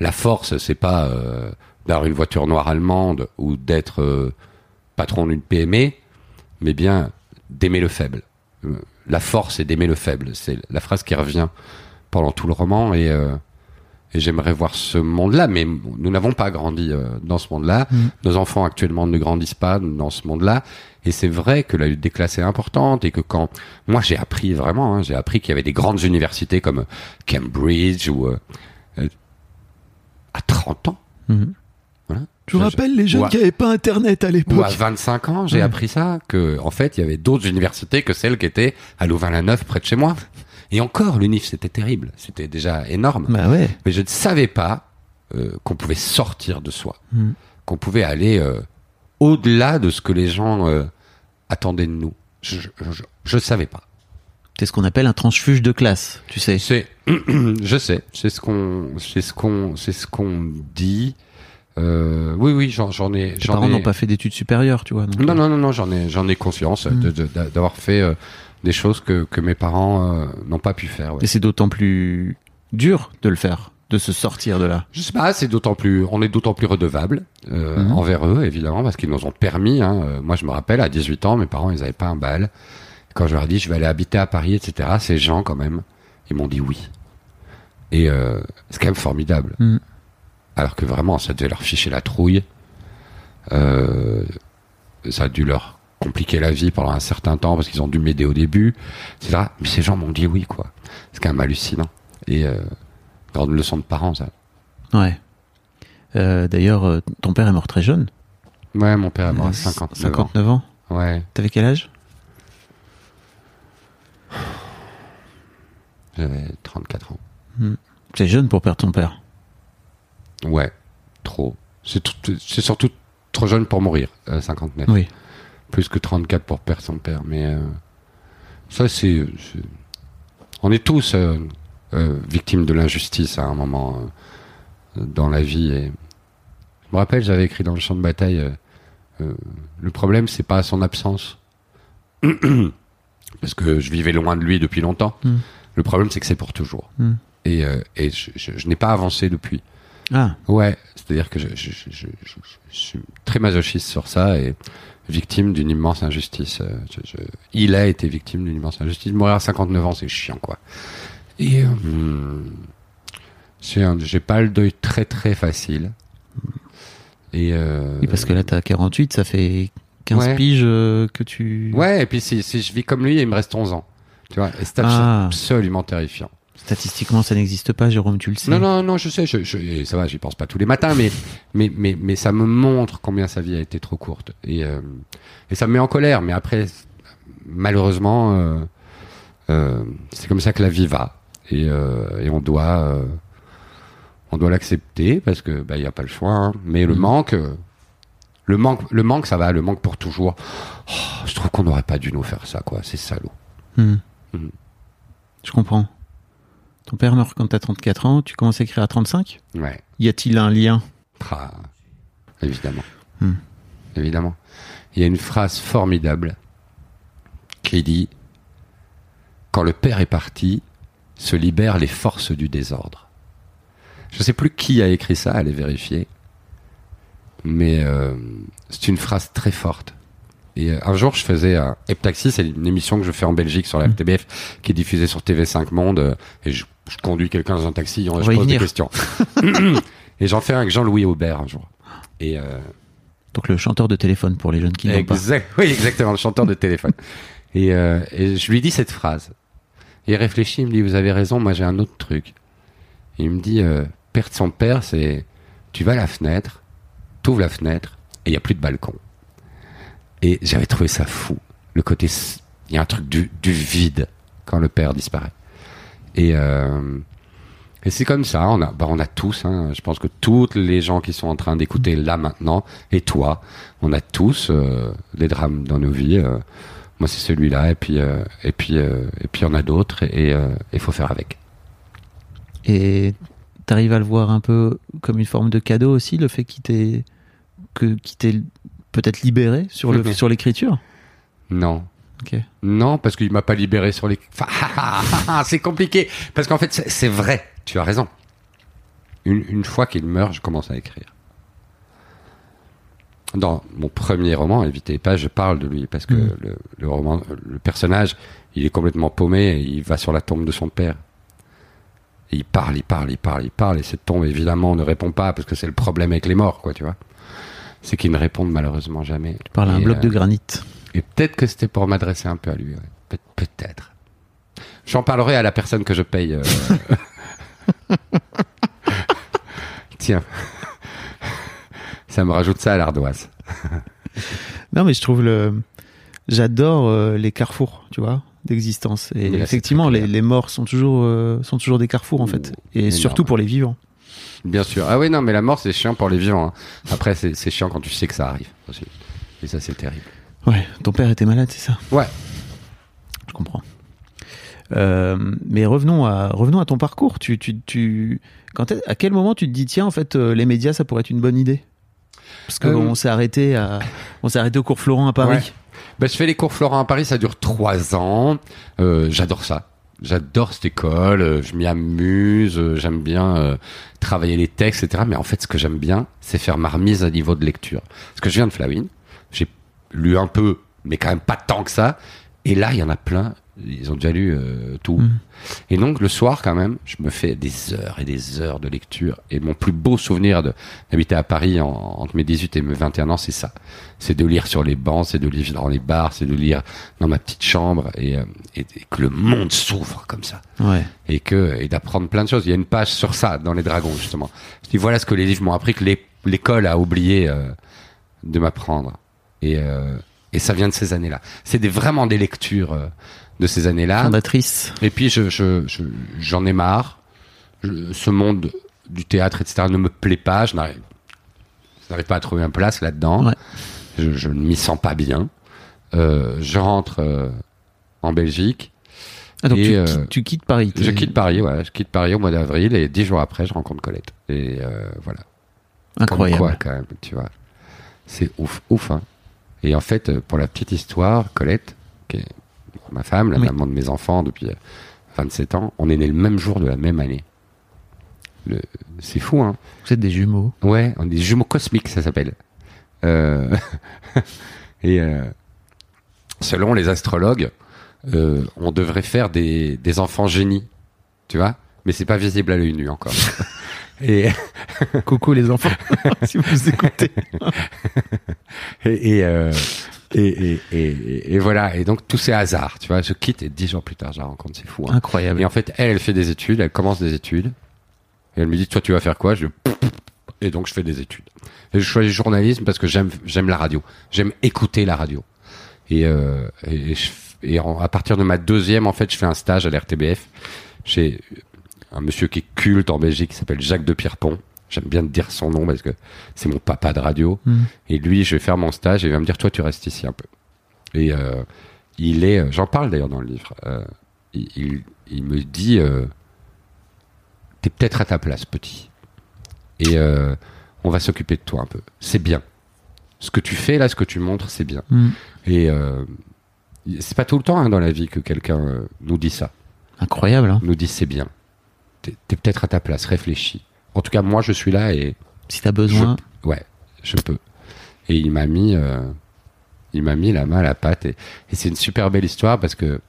Speaker 2: la force, c'est pas euh, d'avoir une voiture noire allemande ou d'être euh, patron d'une PME, mais bien d'aimer le faible. Euh, la force, c'est d'aimer le faible. C'est la phrase qui revient pendant tout le roman et, euh, et j'aimerais voir ce monde-là. Mais nous n'avons pas grandi dans ce monde-là.
Speaker 3: Mm.
Speaker 2: Nos enfants actuellement ne grandissent pas dans ce monde-là. Et c'est vrai que la lutte des classes est importante et que quand moi j'ai appris vraiment, hein, j'ai appris qu'il y avait des grandes universités comme Cambridge ou à 30 ans.
Speaker 3: Mhm.
Speaker 2: Voilà.
Speaker 3: Je vous rappelle les jeunes qui n'avaient pas Internet à
Speaker 2: Ou à
Speaker 3: l'époque.
Speaker 2: 25 ans, j'ai appris ça, que en fait, il y avait d'autres universités que celles qui étaient à Louvain-la-Neuve, près de chez moi. Et encore, l'UNIF, c'était terrible. C'était déjà énorme.
Speaker 3: Bah ouais.
Speaker 2: Mais je ne savais pas euh, qu'on pouvait sortir de soi,
Speaker 3: Mm.
Speaker 2: qu'on pouvait aller euh, au-delà de ce que les gens euh, attendaient de nous. Je, je savais pas.
Speaker 3: C'est ce qu'on appelle un transfuge de classe, tu sais.
Speaker 2: C'est, *clears throat* je sais, c'est ce qu'on, c'est ce qu'on, c'est ce qu'on dit. Euh, oui, oui, j'en, ai,
Speaker 3: Tes parents
Speaker 2: ai.
Speaker 3: n'ont pas fait d'études supérieures, tu vois. donc,
Speaker 2: Non,
Speaker 3: euh,
Speaker 2: non, non, non, j'en ai, j'en ai conscience
Speaker 3: Mm.
Speaker 2: de- de- d'a- d'avoir fait euh, des choses que, que mes parents euh, n'ont pas pu faire. ouais.
Speaker 3: Et c'est d'autant plus dur de le faire, de se sortir de là.
Speaker 2: Je sais pas, c'est d'autant plus, on est d'autant plus redevable
Speaker 3: Mhm.
Speaker 2: envers eux, évidemment, parce qu'ils nous ont permis. Hein, moi, je me rappelle, à 18 ans, mes parents, ils avaient pas un bal. Quand je leur ai dit, je vais aller habiter à Paris, etc., ces gens, quand même, ils m'ont dit oui. Et euh, c'est quand même formidable.
Speaker 3: Mhm.
Speaker 2: Alors que vraiment, ça devait leur ficher la trouille. Euh, ça a dû leur compliquer la vie pendant un certain temps parce qu'ils ont dû m'aider au début, etc. Mais ces gens m'ont dit oui, quoi. C'est quand même hallucinant. Et euh, grande leçon de parents, ça.
Speaker 3: Ouais. Euh, D'ailleurs, ton père est mort très jeune.
Speaker 2: Ouais, mon père est mort à
Speaker 3: Euh,
Speaker 2: 59 ans.
Speaker 3: 59 ans.
Speaker 2: Ouais,
Speaker 3: T'avais quel âge?
Speaker 2: J'avais 34 ans.
Speaker 3: C'est jeune pour perdre ton père.
Speaker 2: Ouais, trop. C'est tout- c'est surtout trop jeune pour mourir, euh, 59.
Speaker 3: Oui.
Speaker 2: Plus que 34 pour perdre son père. Mais euh, ça, c'est... On est tous euh, euh, victimes de l'injustice à un moment dans la vie. Et... Je me rappelle, j'avais écrit dans le champ de bataille, le problème, c'est pas son absence. *clears throat* Parce que je vivais loin de lui depuis longtemps.
Speaker 3: Mm.
Speaker 2: Le problème, c'est que c'est pour toujours.
Speaker 3: Mm.
Speaker 2: Et, euh, et je, je- je n'ai pas avancé depuis.
Speaker 3: Ah,
Speaker 2: Ouais, c'est-à-dire que je, suis très masochiste sur ça et victime d'une immense injustice. Euh, il a été victime d'une immense injustice. Mourir à 59 ans, c'est chiant, quoi. Et euh, un- j'ai pas le deuil très très facile. Et euh,
Speaker 3: oui, parce que là, t'as 48, ça fait 15
Speaker 2: Ouais.
Speaker 3: piges euh, que tu...
Speaker 2: ouais, et puis si, si je vis comme lui, il me reste 11 ans. Tu vois, et c'est
Speaker 3: Ah.
Speaker 2: absolument terrifiant.
Speaker 3: Statistiquement, ça n'existe pas, Jérôme, tu le sais.
Speaker 2: Non, non, non, je sais, je, je- et ça va, j'y pense pas tous les matins, mais, mais, mais, mais ça me montre combien sa vie a été trop courte. Et, euh, et ça me met en colère, mais après, malheureusement, euh, euh, c'est comme ça que la vie va. Et, et on doit, on doit l'accepter parce que bah, il y a pas le choix. hein. Mais le manque, euh, le manque, le manque, ça va. Le manque pour toujours. Oh, je trouve qu'on n'aurait pas dû nous faire ça, quoi. C'est salaud.
Speaker 3: Hmm.
Speaker 2: Mhm.
Speaker 3: Je comprends. Ton père meurt quand t'as 34 ans, tu commences à écrire à 35
Speaker 2: Ouais.
Speaker 3: Y a-t-il un lien
Speaker 2: Ah, évidemment.
Speaker 3: Hmm.
Speaker 2: Évidemment. Il y a une phrase formidable qui dit Quand le père est parti, se libèrent les forces du désordre. Je ne sais plus qui a écrit ça, allez vérifier. Mais euh, c'est une phrase très forte. Et euh, un jour, je faisais un Heptaxi, c'est une émission que je fais en Belgique sur la FTBF, qui est diffusée sur TV5 Monde. euh, et je, je conduis quelqu'un dans un taxi, on, je pose des
Speaker 3: venir.
Speaker 2: questions. *laughs* et j'en fais un avec Jean-Louis Aubert un jour. Et euh,
Speaker 3: Donc le chanteur de téléphone pour les jeunes qui n'ont pas.
Speaker 2: Oui, exactement, le chanteur de téléphone. *laughs* Et, euh, et je lui dis cette phrase. Il réfléchit, il me dit, vous avez raison, moi j'ai un autre truc. Il me dit, euh, perdre son père, c'est, tu vas à la fenêtre, t'ouvres la fenêtre, et il n'y a plus de balcon. Et j'avais trouvé ça fou. Le côté, il y a un truc du, vide quand le père disparaît. Et, euh, et c'est comme ça, on a, bah, on a tous, hein, je pense que toutes les gens qui sont en train d'écouter là maintenant, et toi, on a tous euh, des drames dans nos vies. euh. moi, c'est celui-là, et puis, euh, et puis, euh, et puis, en a d'autres, et il faut faire avec.
Speaker 3: Et t'arrives à le voir un peu comme une forme de cadeau aussi, le fait qu'il t'ait que t'ait peut-être libéré sur le
Speaker 2: Mhm.
Speaker 3: sur l'écriture?
Speaker 2: Non.
Speaker 3: Ok.
Speaker 2: Non, parce qu'il m'a pas libéré sur les. Enfin, *laughs* c'est compliqué. Parce qu'en fait, c'est vrai. Tu as raison. Une, une fois qu'il meurt, je commence à écrire. Dans mon premier roman, Évitez pas, je parle de lui parce que
Speaker 3: Mhm.
Speaker 2: le, le roman, le personnage, il est complètement paumé. Et il va sur la tombe de son père. Et il parle, il parle, il parle, il parle. Et cette tombe, évidemment, ne répond pas parce que c'est le problème avec les morts, quoi, tu vois. C'est qu'ils ne répondent malheureusement jamais.
Speaker 3: Tu parles à un bloc de
Speaker 2: euh,
Speaker 3: granit.
Speaker 2: et peut-être que c'était pour m'adresser un peu à lui. ouais. Pe- peut-être. J'en parlerai à la personne que je paye. euh. *laughs* Tiens. Ça me rajoute ça à l'ardoise.
Speaker 3: Non, mais je trouve le. J'adore euh, les carrefours, tu vois, d'existence. Et
Speaker 2: là,
Speaker 3: effectivement, les, morts sont toujours sont toujours des carrefours en fait, et
Speaker 2: énorme.
Speaker 3: surtout pour les vivants.
Speaker 2: Bien sûr. Ah oui, non, mais la mort, c'est chiant pour les vivants. hein. Après, c'est chiant quand tu sais que ça arrive aussi. Et ça, c'est terrible.
Speaker 3: Ouais. Ton père était malade, c'est ça?
Speaker 2: Ouais.
Speaker 3: Je comprends. Euh, mais revenons à revenons à ton parcours. Tu tu tu quand à quel moment tu te dis tiens en fait euh, les médias ça pourrait être une bonne idée? Parce que
Speaker 2: Euh,
Speaker 3: on s'est arrêté à on s'est arrêté au cours Florent à Paris.
Speaker 2: Ouais. Bah, je fais les cours Florent à Paris, ça dure trois ans. Euh, J'adore ça. J'adore cette école, euh, je m'y amuse, j'aime bien euh, travailler les textes, etc. Mais en fait, ce que j'aime bien, c'est faire ma remise à niveau de lecture. Parce que je viens de Flawin, j'ai lu un peu, mais quand même pas tant que ça. Et là, il y en a plein, ils ont déjà lu euh, tout.
Speaker 3: Mhm.
Speaker 2: Et donc, le soir, quand même, je me fais des heures et des heures de lecture. Et mon plus beau souvenir d'habiter à Paris en- entre mes 18 et mes 21 ans, c'est ça. C'est de lire sur les bancs, c'est de lire dans les bars, c'est de lire dans ma petite chambre et, euh, et- et que le monde s'ouvre comme ça.
Speaker 3: Ouais.
Speaker 2: Et que et d'apprendre plein de choses. Il y a une page sur ça dans les dragons, justement. Je dis voilà ce que les livres m'ont appris que l'é- l'école a oublié euh, de m'apprendre. Et, euh, et ça vient de ces années-là. C'est des, vraiment des lectures de ces années-là.
Speaker 3: Fondatrice.
Speaker 2: Et puis je, je, je- j'en ai marre. Ce monde du théâtre, etc., ne me plaît pas. Je n'arrive, pas à trouver une place là-dedans.
Speaker 3: Ouais.
Speaker 2: Je, ne m'y sens pas bien. Euh, je rentre euh, en Belgique.
Speaker 3: Ah, donc
Speaker 2: Et,
Speaker 3: tu,
Speaker 2: euh,
Speaker 3: quittes- tu quittes Paris.
Speaker 2: Je quitte Paris, ouais. Je quitte Paris au mois d'avril et dix jours après, je rencontre Colette. Et voilà. Comme
Speaker 3: Incroyable.
Speaker 2: quoi, quand même, tu vois. C'est ouf, ouf. Hein. Et en fait, pour la petite histoire, Colette, qui est ma femme, la
Speaker 3: Oui.
Speaker 2: maman de mes enfants depuis euh, 27 ans, on est né le même jour de la même année. Le... C'est fou, hein.
Speaker 3: Vous êtes des jumeaux.
Speaker 2: Ouais, on est des jumeaux cosmiques, ça s'appelle. Euh, *laughs* et euh, selon les astrologues, euh, on devrait faire des, des enfants génies, tu vois Mais c'est pas visible à l'œil nu encore. *laughs* et,
Speaker 3: Coucou les enfants, *laughs* si vous écoutez.
Speaker 2: et, et, euh, et, et, et- et voilà. Et donc tous ces hasards, tu vois Je quitte et dix jours plus tard, je la rencontre, c'est fou. Hein.
Speaker 3: Incroyable.
Speaker 2: Et en fait, elle, elle fait des études, elle commence des études. Et elle me dit, toi, tu vas faire quoi? Je Et donc, je fais des études. Et je choisis journalisme parce que j'aime, j'aime la radio. J'aime écouter la radio. Et, euh, et, je- et en- à partir de ma deuxième, en fait, je fais un stage à l'RTBF chez un monsieur qui est culte en Belgique qui s'appelle Jacques de Pierrepont. J'aime bien dire son nom parce que c'est mon papa de radio.
Speaker 3: Mhm.
Speaker 2: Et lui, je vais faire mon stage et il va me dire, toi, tu restes ici un peu. Et euh, il est, j'en parle d'ailleurs dans le livre, euh, il, il, me dit, euh, t'es peut-être à ta place, petit. Et euh, on va s'occuper de toi un peu. C'est bien. Ce que tu fais là, ce que tu montres, c'est bien.
Speaker 3: Mm.
Speaker 2: Et euh, c'est pas tout le temps hein, dans la vie que quelqu'un euh, nous dit ça,
Speaker 3: Incroyable. Hein.
Speaker 2: nous dit c'est bien. T'es peut-être à ta place, réfléchis. En tout cas, moi, je suis là et
Speaker 3: Si t'as besoin.
Speaker 2: je, ouais, je peux. Et il m'a mis, euh, il m'a mis la main à la pâte. Et, et c'est une super belle histoire parce que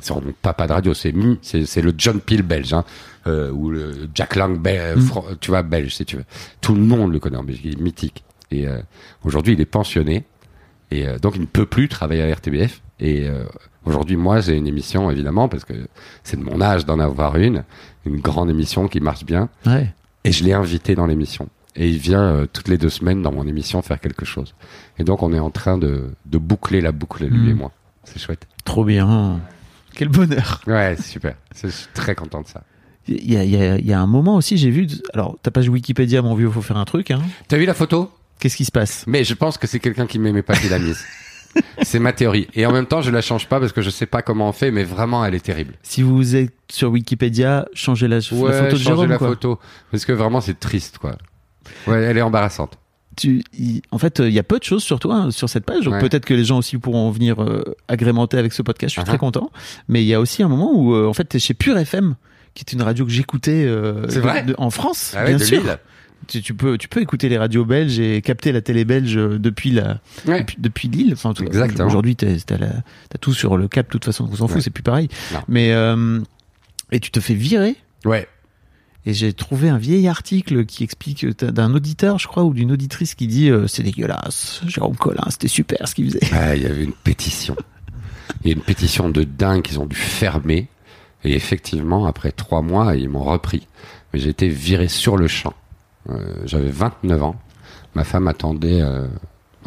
Speaker 2: c'est mon papa de radio, c'est c'est le John Peel belge, hein, euh, ou le Jack Lang, bel-
Speaker 3: Mm.
Speaker 2: tu vois, belge, si tu veux. Tout le monde le connaît en Belgique, il est mythique. Et euh, aujourd'hui, il est pensionné. Et euh, donc, il ne peut plus travailler à RTBF. Et euh, aujourd'hui, moi, j'ai une émission, évidemment, parce que c'est de mon âge d'en avoir une, une grande émission qui marche bien.
Speaker 3: Ouais.
Speaker 2: Et je l'ai invité dans l'émission. Et il vient euh, toutes les deux semaines dans mon émission faire quelque chose. Et donc, on est en train de, de boucler la boucle, lui
Speaker 3: Mm.
Speaker 2: et moi. C'est chouette.
Speaker 3: Trop bien. Quel bonheur.
Speaker 2: Ouais, c'est super. Je suis très content de ça.
Speaker 3: Il y a, y a un moment aussi, j'ai vu. Alors, ta page Wikipédia, mon vieux, faut faire un truc. Hein.
Speaker 2: T'as vu la photo?
Speaker 3: Qu'est-ce qui se passe?
Speaker 2: Mais je pense que c'est quelqu'un qui m'aimait pas qui l'a mise. *laughs* c'est ma théorie. Et en même temps, je la change pas parce que je sais pas comment on fait, mais vraiment, elle est terrible.
Speaker 3: Si vous êtes sur Wikipédia, changez la, la
Speaker 2: Ouais,
Speaker 3: photo de
Speaker 2: changer
Speaker 3: Jérôme.
Speaker 2: la
Speaker 3: quoi.
Speaker 2: photo. Parce que vraiment, c'est triste, quoi. Ouais, elle est embarrassante.
Speaker 3: Tu, en fait, il y a peu de choses sur toi, hein, sur cette page.
Speaker 2: Ouais.
Speaker 3: peut-être que les gens aussi pourront venir euh, agrémenter avec ce podcast. Je suis
Speaker 2: Uh-huh.
Speaker 3: très content. Mais il y a aussi un moment où, euh, en fait, t'es chez Pure FM, qui est une radio que j'écoutais euh, en France,
Speaker 2: Ah
Speaker 3: bien sûr. Tu, tu peux, tu peux écouter les radios belges et capter la télé belge euh, depuis la,
Speaker 2: Ouais.
Speaker 3: depuis, depuis Lille. Enfin. Aujourd'hui, t'as t'as tout sur le cap. De toute façon, on s'en fout,
Speaker 2: Ouais.
Speaker 3: c'est plus pareil.
Speaker 2: Non.
Speaker 3: Mais euh, et tu te fais virer.
Speaker 2: Ouais.
Speaker 3: Et j'ai trouvé un vieil article qui explique euh, d'un auditeur, je crois, ou d'une auditrice qui dit euh, c'est dégueulasse. Jérôme Collin, c'était super ce qu'il faisait.
Speaker 2: Ah, il y avait une pétition. Il y a une pétition de dingue qu'ils ont dû fermer. Et effectivement, après trois mois, ils m'ont repris. Mais j'ai été viré sur le champ. Euh, J'avais 29 ans. Ma femme attendait, euh,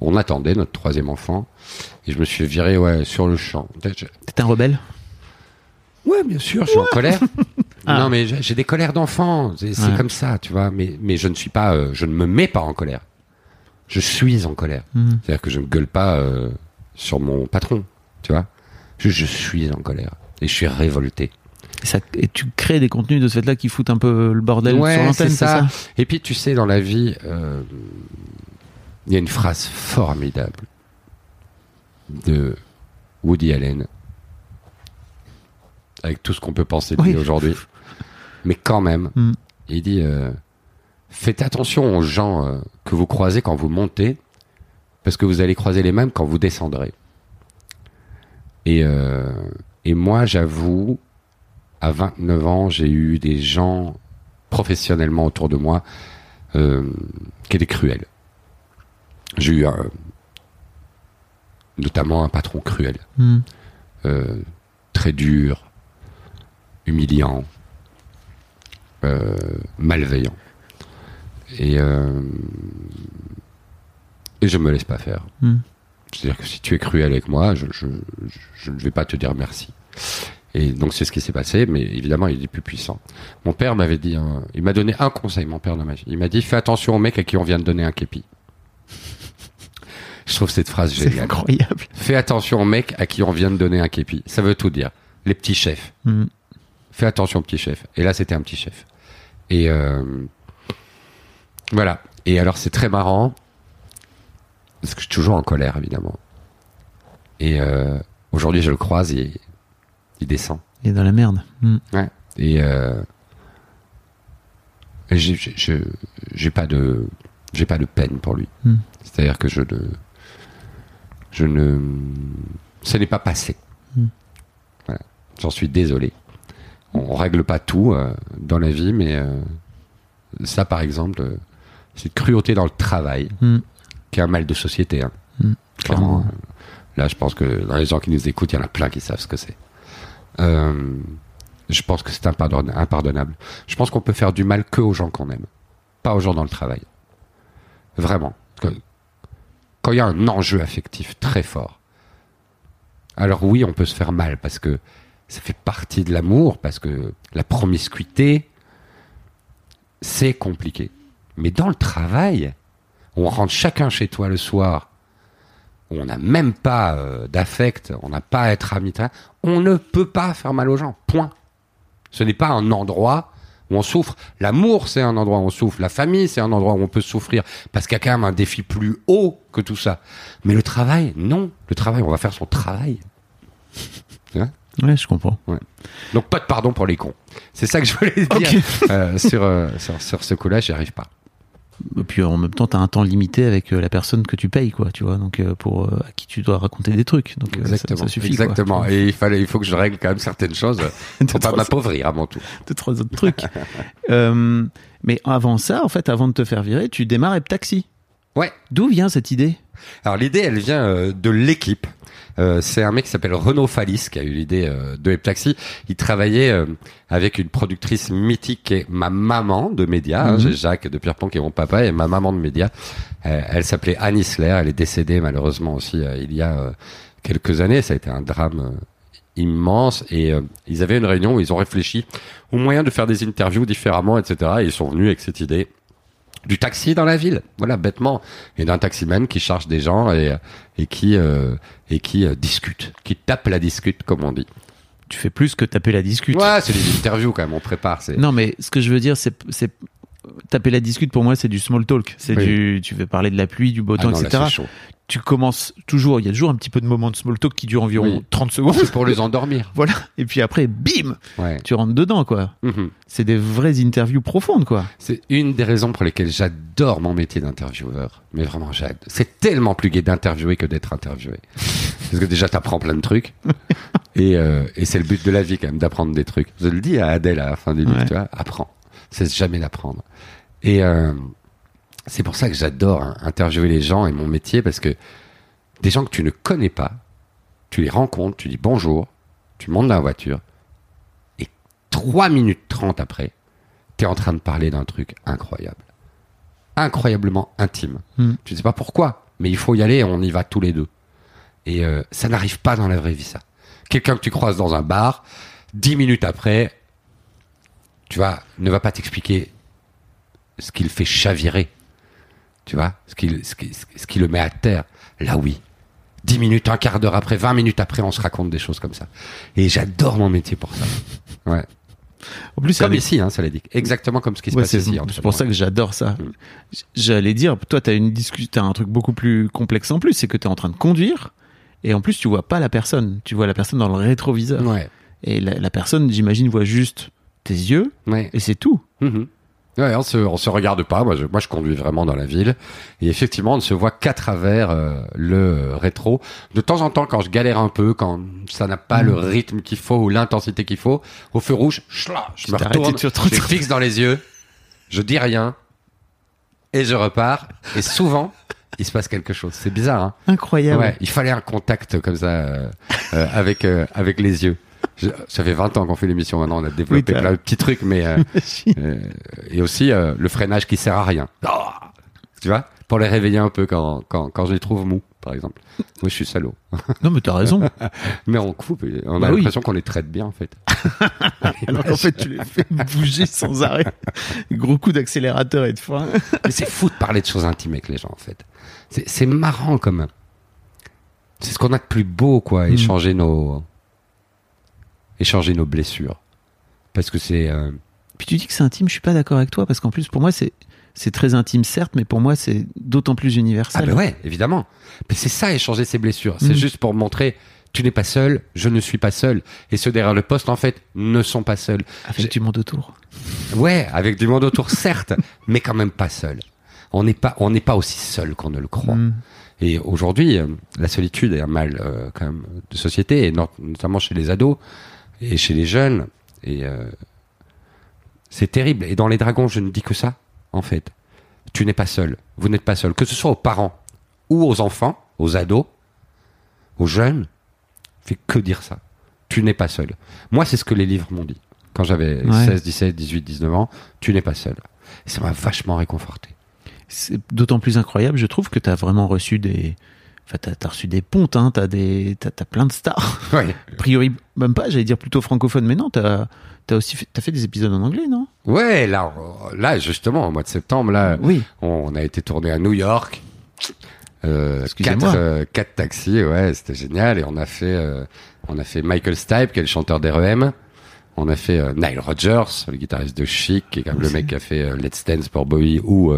Speaker 2: on attendait notre troisième enfant. Et je me suis viré, ouais, sur le champ.
Speaker 3: T'es un rebelle?
Speaker 2: Ouais, bien sûr, je suis en colère. *laughs*
Speaker 3: Ah.
Speaker 2: Non, mais j'ai des colères d'enfant. C'est
Speaker 3: Ouais.
Speaker 2: comme ça, tu vois. Mais, mais je ne suis pas, euh, je ne me mets pas en colère. Je suis en colère.
Speaker 3: Mhm.
Speaker 2: C'est-à-dire que je ne gueule pas euh, sur mon patron, tu vois. Je, je suis en colère et je suis révolté.
Speaker 3: Et, ça, et tu crées des contenus de ce fait-là qui foutent un peu le bordel
Speaker 2: Ouais,
Speaker 3: sur l'antenne,
Speaker 2: c'est ça.
Speaker 3: ça,
Speaker 2: Et puis tu sais, dans la vie, euh, il y a une phrase formidable de Woody Allen, avec tout ce qu'on peut penser de lui
Speaker 3: Oui.
Speaker 2: aujourd'hui, mais quand même,
Speaker 3: Mm.
Speaker 2: il dit euh, faites attention aux gens euh, que vous croisez quand vous montez, parce que vous allez croiser les mêmes quand vous descendrez. Et, euh, et moi, j'avoue, à 29 ans, j'ai eu des gens professionnellement autour de moi euh, qui étaient cruels. J'ai eu un- notamment un patron cruel,
Speaker 3: Mhm.
Speaker 2: euh, très dur, humiliant, euh, malveillant. Et, euh, et je me laisse pas faire.
Speaker 3: Mhm.
Speaker 2: C'est-à-dire que si tu es cruel avec moi, je, je, je- je ne vais pas te dire merci. Et donc c'est ce qui s'est passé, mais évidemment il est plus puissant. Mon père m'avait dit, un- il m'a donné un conseil, mon père dans ma vie. Il m'a dit fais attention aux mecs à qui on vient de donner un képi. Je trouve cette phrase
Speaker 3: C'est
Speaker 2: géniale.
Speaker 3: incroyable.
Speaker 2: Fais attention aux mecs à qui on vient de donner un képi. Ça veut tout dire. Les petits chefs.
Speaker 3: Mhm.
Speaker 2: Fais attention aux petits chefs. Et là, c'était un petit chef. Et euh, voilà. Et alors, c'est très marrant. Parce que je suis toujours en colère, évidemment. Et euh, aujourd'hui, je le croise et il descend.
Speaker 3: Il est dans la merde. Mhm.
Speaker 2: Ouais. Et, euh, j'ai- pas de j'ai pas de peine pour lui.
Speaker 3: Hmm.
Speaker 2: C'est-à-dire que je ne je ne ce n'est pas passé.
Speaker 3: Hmm.
Speaker 2: Voilà. J'en suis désolé. On règle pas tout euh, dans la vie, mais euh, ça, par exemple, euh, c'est cruauté dans le travail, qui est un mal de société. Hein.
Speaker 3: Hmm. Clairement.
Speaker 2: Là, je pense que dans les gens qui nous écoutent, il y en a plein qui savent ce que c'est. Euh, je pense que c'est impardonna- impardonnable. Je pense qu'on peut faire du mal que aux gens qu'on aime, pas aux gens dans le travail. Vraiment. Quand il y a un enjeu affectif très fort, Alors oui, on peut se faire mal parce que ça fait partie de l'amour, parce que la promiscuité, c'est compliqué. Mais dans le travail, on rentre chacun chez toi le soir, on n'a même pas euh, d'affect, on n'a pas à être ami, on ne peut pas faire mal aux gens. Point. Ce n'est pas un endroit où on souffre. L'amour, c'est un endroit où on souffre. La famille, c'est un endroit où on peut souffrir. Parce qu'il y a quand même un défi plus haut que tout ça. Mais le travail, non. Le travail, on va faire son travail. *laughs* Hein
Speaker 3: Ouais, je comprends.
Speaker 2: Ouais. Donc pas de pardon pour les cons. C'est ça que je voulais dire. Euh, sur, euh, sur, sur ce coup-là, j'y arrive pas.
Speaker 3: Et puis en même temps, t'as un temps limité avec euh, la personne que tu payes, quoi, tu vois, donc euh, pour euh, à qui tu dois raconter des trucs. Donc ça-
Speaker 2: Exactement.
Speaker 3: ça, suffit. quoi.
Speaker 2: Exactement. Et il fallait, il faut que je règle quand même certaines choses *laughs* pour pas m'appauvrir à mon tour.
Speaker 3: deux, trois autres trucs. *laughs* Euh, mais avant ça, en fait, avant de te faire virer, tu démarres Ep Taxi.
Speaker 2: Ouais.
Speaker 3: D'où vient cette idée?
Speaker 2: Alors l'idée, elle vient de l'équipe. Euh, c'est un mec qui s'appelle Renaud Fallis qui a eu l'idée euh, de Heptaxi. Il travaillait euh, avec une productrice mythique qui est ma maman de médias. hein.
Speaker 3: Mhm.
Speaker 2: J'ai Jacques de Pierrepont qui est mon papa et ma maman de médias. Euh, elle s'appelait Anne Isler. Elle est décédée malheureusement aussi euh, il y a euh, quelques années. Ça a été un drame euh, immense et euh, ils avaient une réunion où ils ont réfléchi au moyen de faire des interviews différemment, etc. Et ils sont venus avec cette idée du taxi dans la ville, voilà bêtement, et d'un taximan qui charge des gens et et qui euh, et qui euh, discute, qui tape la discute comme on dit.
Speaker 3: Tu fais plus que taper la discute.
Speaker 2: Ouais, c'est des interviews quand même, on prépare. C'est
Speaker 3: Non, mais ce que je veux dire, c'est taper la discute pour moi, c'est du small talk. C'est
Speaker 2: Oui.
Speaker 3: du, tu veux parler de la pluie, du beau
Speaker 2: Ah
Speaker 3: temps,
Speaker 2: non,
Speaker 3: etc. Tu commences toujours, il y a toujours un petit peu de moments de small talk qui durent environ
Speaker 2: Oui.
Speaker 3: 30 secondes.
Speaker 2: C'est pour les endormir. *laughs*
Speaker 3: Voilà. Et puis après, bim,
Speaker 2: Ouais.
Speaker 3: tu rentres dedans, quoi.
Speaker 2: Mhm.
Speaker 3: C'est des vraies interviews profondes, quoi.
Speaker 2: C'est une des raisons pour lesquelles j'adore mon métier d'intervieweur. Mais vraiment, j'adore. C'est tellement plus gai d'interviewer que d'être interviewé. *laughs* Parce que déjà, t'apprends plein de trucs. et euh, et c'est le but de la vie, quand même, d'apprendre des trucs. Je le dis à Adèle à la fin du livre,
Speaker 3: Ouais.
Speaker 2: tu vois, apprends. C'est jamais d'apprendre. Et euh, c'est pour ça que j'adore hein, interviewer les gens et mon métier, parce que des gens que tu ne connais pas, tu les rencontres, tu dis bonjour, tu montes dans la voiture, et 3 minutes 30 après, tu es en train de parler d'un truc incroyable. Incroyablement intime.
Speaker 3: Hmm.
Speaker 2: Tu ne sais pas pourquoi, mais il faut y aller et on y va tous les deux. Et euh, ça n'arrive pas dans la vraie vie, ça. Quelqu'un que tu croises dans un bar, 10 minutes après, tu vois, ne va pas t'expliquer ce qui le fait chavirer. Tu vois, ce qui, ce, qui, ce qui le met à terre. Là, oui. 10 minutes, un quart d'heure après, 20 minutes après, on se raconte des choses comme ça. Et j'adore mon métier pour ça. Ouais.
Speaker 3: En plus,
Speaker 2: Comme ici, hein, ça l'a dit. Exactement comme ce qui se
Speaker 3: Ouais,
Speaker 2: passe ici.
Speaker 3: c'est pour ça que j'adore ça.
Speaker 2: Mm.
Speaker 3: J'allais dire, toi, t'as une discussion, t'as un truc beaucoup plus complexe en plus, c'est que t'es en train de conduire et en plus tu vois pas la personne, tu vois la personne dans le rétroviseur.
Speaker 2: Ouais.
Speaker 3: Et la, la personne, j'imagine, voit juste tes yeux
Speaker 2: Ouais.
Speaker 3: et c'est tout.
Speaker 2: Mhm. Ouais, on se, on se regarde pas. Moi je, moi, je conduis vraiment dans la ville. Et effectivement, on ne se voit qu'à travers euh, le rétro. De temps en temps, quand je galère un peu, quand ça n'a pas le rythme qu'il faut ou l'intensité qu'il faut, au feu rouge, chla, je me retourne, je fixe dans les yeux, je dis rien, et je repars. Et souvent, il se passe quelque chose. C'est bizarre, hein
Speaker 3: Incroyable.
Speaker 2: Ouais, il fallait un contact comme ça euh, euh, avec euh, avec les yeux. Ça fait 20 ans qu'on fait l'émission maintenant, on a développé
Speaker 3: Oui,
Speaker 2: plein de petits trucs, mais euh, *laughs* euh, et aussi euh, le freinage qui sert à rien. Ah tu vois, pour les réveiller un peu quand quand quand je les trouve mous, par exemple. Moi, je suis salaud. *laughs*
Speaker 3: Non, mais t'as raison.
Speaker 2: Mais on coupe, on a
Speaker 3: Bah oui.
Speaker 2: l'impression qu'on les traite bien en fait. *laughs*
Speaker 3: Alors qu'en fait, tu les fais bouger sans arrêt. Gros coup d'accélérateur et de frein.
Speaker 2: Mais c'est fou de parler de choses intimes avec les gens en fait. C'est c'est marrant comme. C'est ce qu'on a de plus beau quoi,
Speaker 3: Mm.
Speaker 2: échanger nos échanger nos blessures. Parce que c'est euh,
Speaker 3: Puis tu dis que c'est intime, je suis pas d'accord avec toi parce qu'en plus, pour moi, c'est c'est très intime, certes, mais pour moi, c'est d'autant plus
Speaker 2: Ah
Speaker 3: universel.
Speaker 2: ben ouais, évidemment. Mais c'est ça, échanger ses blessures. C'est
Speaker 3: Mm.
Speaker 2: juste pour montrer, tu n'es pas seul, je ne suis pas seul. Et ceux derrière le poste, en fait, ne sont pas seuls.
Speaker 3: Avec du monde autour.
Speaker 2: Ouais, avec du monde autour, certes, *laughs* mais quand même pas seul. On n'est pas, on n'est pas aussi seul qu'on ne le croit.
Speaker 3: Mm.
Speaker 2: Et aujourd'hui, euh, la solitude est un mal euh, quand même de société, et not- notamment chez les ados et chez les jeunes. Et euh, c'est terrible. Et dans les dragons, je ne dis que ça, en fait. Tu n'es pas seul. Vous n'êtes pas seul. Que ce soit aux parents ou aux enfants, aux ados, aux jeunes, fait que dire ça. Tu n'es pas seul. Moi, c'est ce que les livres m'ont dit. Quand j'avais
Speaker 3: Ouais.
Speaker 2: 16, 17, 18, 19 ans, tu n'es pas seul. Et ça m'a vachement réconforté.
Speaker 3: C'est d'autant plus incroyable, je trouve, que tu as vraiment reçu des. Enfin, t'as as reçu des pontes, hein, t'as des, t'as as plein de stars. *laughs*
Speaker 2: Ouais.
Speaker 3: A priori, même pas, j'allais dire plutôt francophone, mais non, t'as as aussi fait, as fait des épisodes en anglais, non?
Speaker 2: Ouais, là, là, justement, au mois de septembre, là,
Speaker 3: Oui.
Speaker 2: on a été tourné à New York. Euh,
Speaker 3: Excusez-moi.
Speaker 2: quatre, euh, quatre taxis, ouais, c'était génial. Et on a fait, euh, on a fait Michael Stipe, qui est le chanteur d'REM. On a fait euh, Nile Rodgers, le guitariste de Chic, qui est quand même le mec qui a fait euh, Let's Dance pour Bowie, ou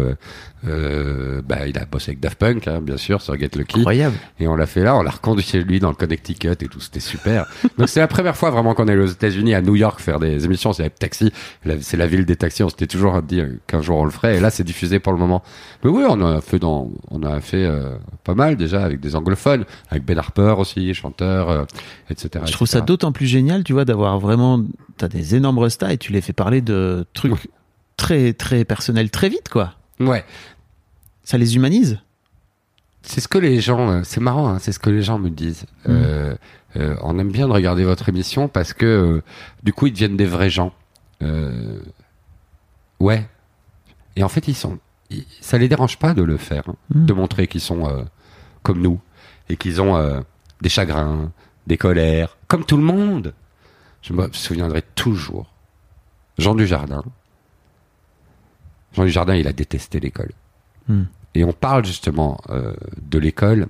Speaker 2: euh, bah, il a bossé avec Daft Punk, hein, bien sûr, sur Get Lucky.
Speaker 3: Incroyable.
Speaker 2: Et on l'a fait là, on l'a reconduit chez lui dans le Connecticut et tout, c'était super. *laughs* Donc c'est la première fois vraiment qu'on est aux États-Unis, à New York, faire des émissions. C'est avec Taxi, c'est la ville des taxis. On s'était toujours dit euh, qu'un jour on le ferait. Et là, c'est diffusé pour le moment. Mais oui, on a fait dans, on a fait euh, pas mal déjà avec des anglophones, avec Ben Harper aussi, chanteur, euh, etc.
Speaker 3: Je trouve ça d'autant plus génial, tu vois, d'avoir vraiment, t'as des énormes restas et tu les fais parler de trucs
Speaker 2: Ouais.
Speaker 3: très, très personnels très vite, quoi.
Speaker 2: Ouais.
Speaker 3: Ça les humanise?
Speaker 2: C'est ce que les gens, euh, c'est marrant, hein, c'est ce que les gens me disent. Euh, euh, on aime bien de regarder votre émission parce que euh, du coup ils deviennent des vrais gens. Ouais. Et en fait ils sont, ils- ça les dérange pas de le faire, hein,
Speaker 3: Mm.
Speaker 2: de montrer qu'ils sont comme nous et qu'ils ont des chagrins, des colères, comme tout le monde. Je me souviendrai toujours. Jean Dujardin. Jean Dujardin, il a détesté l'école.
Speaker 3: Hmm.
Speaker 2: Et on parle justement euh, de l'école.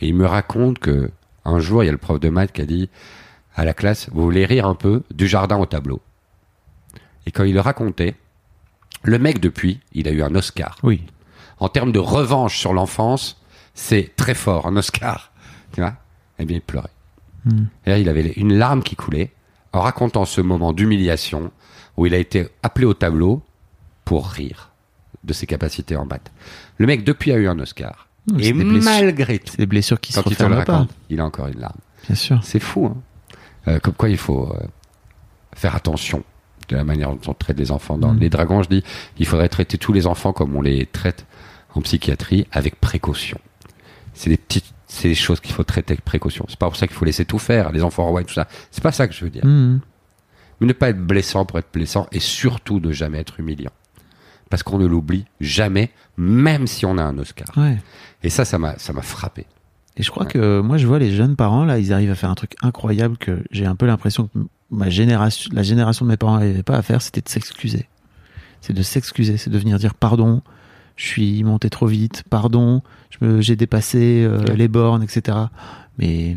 Speaker 2: Et il me raconte que un jour, il y a le prof de maths qui a dit à la classe, vous voulez rire un peu du jardin au tableau? Et quand il le racontait, le mec depuis, il a eu un Oscar.
Speaker 3: Oui.
Speaker 2: En termes de revanche sur l'enfance, c'est très fort, un Oscar. Tu vois? Eh bien, il pleurait.
Speaker 3: Hmm.
Speaker 2: Et là, il avait une larme qui coulait en racontant ce moment d'humiliation où il a été appelé au tableau pour rire de ses capacités en maths. Le mec, depuis, a eu un Oscar. Et malgré tout,
Speaker 3: des blessures qui
Speaker 2: quand
Speaker 3: se
Speaker 2: il te le
Speaker 3: pas.
Speaker 2: il a encore une larme.
Speaker 3: Bien sûr.
Speaker 2: C'est fou, hein Euh, Comme quoi, il faut euh, faire attention de la manière dont on traite les enfants. Dans
Speaker 3: Mm.
Speaker 2: les dragons, je dis, il faudrait traiter tous les enfants comme on les traite en psychiatrie, avec précaution. C'est des petites, c'est des choses qu'il faut traiter avec précaution. C'est pas pour ça qu'il faut laisser tout faire, les enfants rois et tout ça. C'est pas ça que je veux dire.
Speaker 3: Hmm.
Speaker 2: Mais ne pas être blessant pour être blessant et surtout ne jamais être humiliant. Parce qu'on ne l'oublie jamais, même si on a un Oscar.
Speaker 3: Ouais.
Speaker 2: Et ça, ça m'a, ça m'a frappé.
Speaker 3: Et je crois que moi, je vois les jeunes parents, là, ils arrivent à faire un truc incroyable que j'ai un peu l'impression que ma génération, la génération de mes parents n'arrivait pas à faire, c'était de s'excuser. C'est de s'excuser, c'est de venir dire pardon, je suis monté trop vite, pardon, j'ai dépassé euh,
Speaker 2: Ouais.
Speaker 3: les bornes, etc. Mais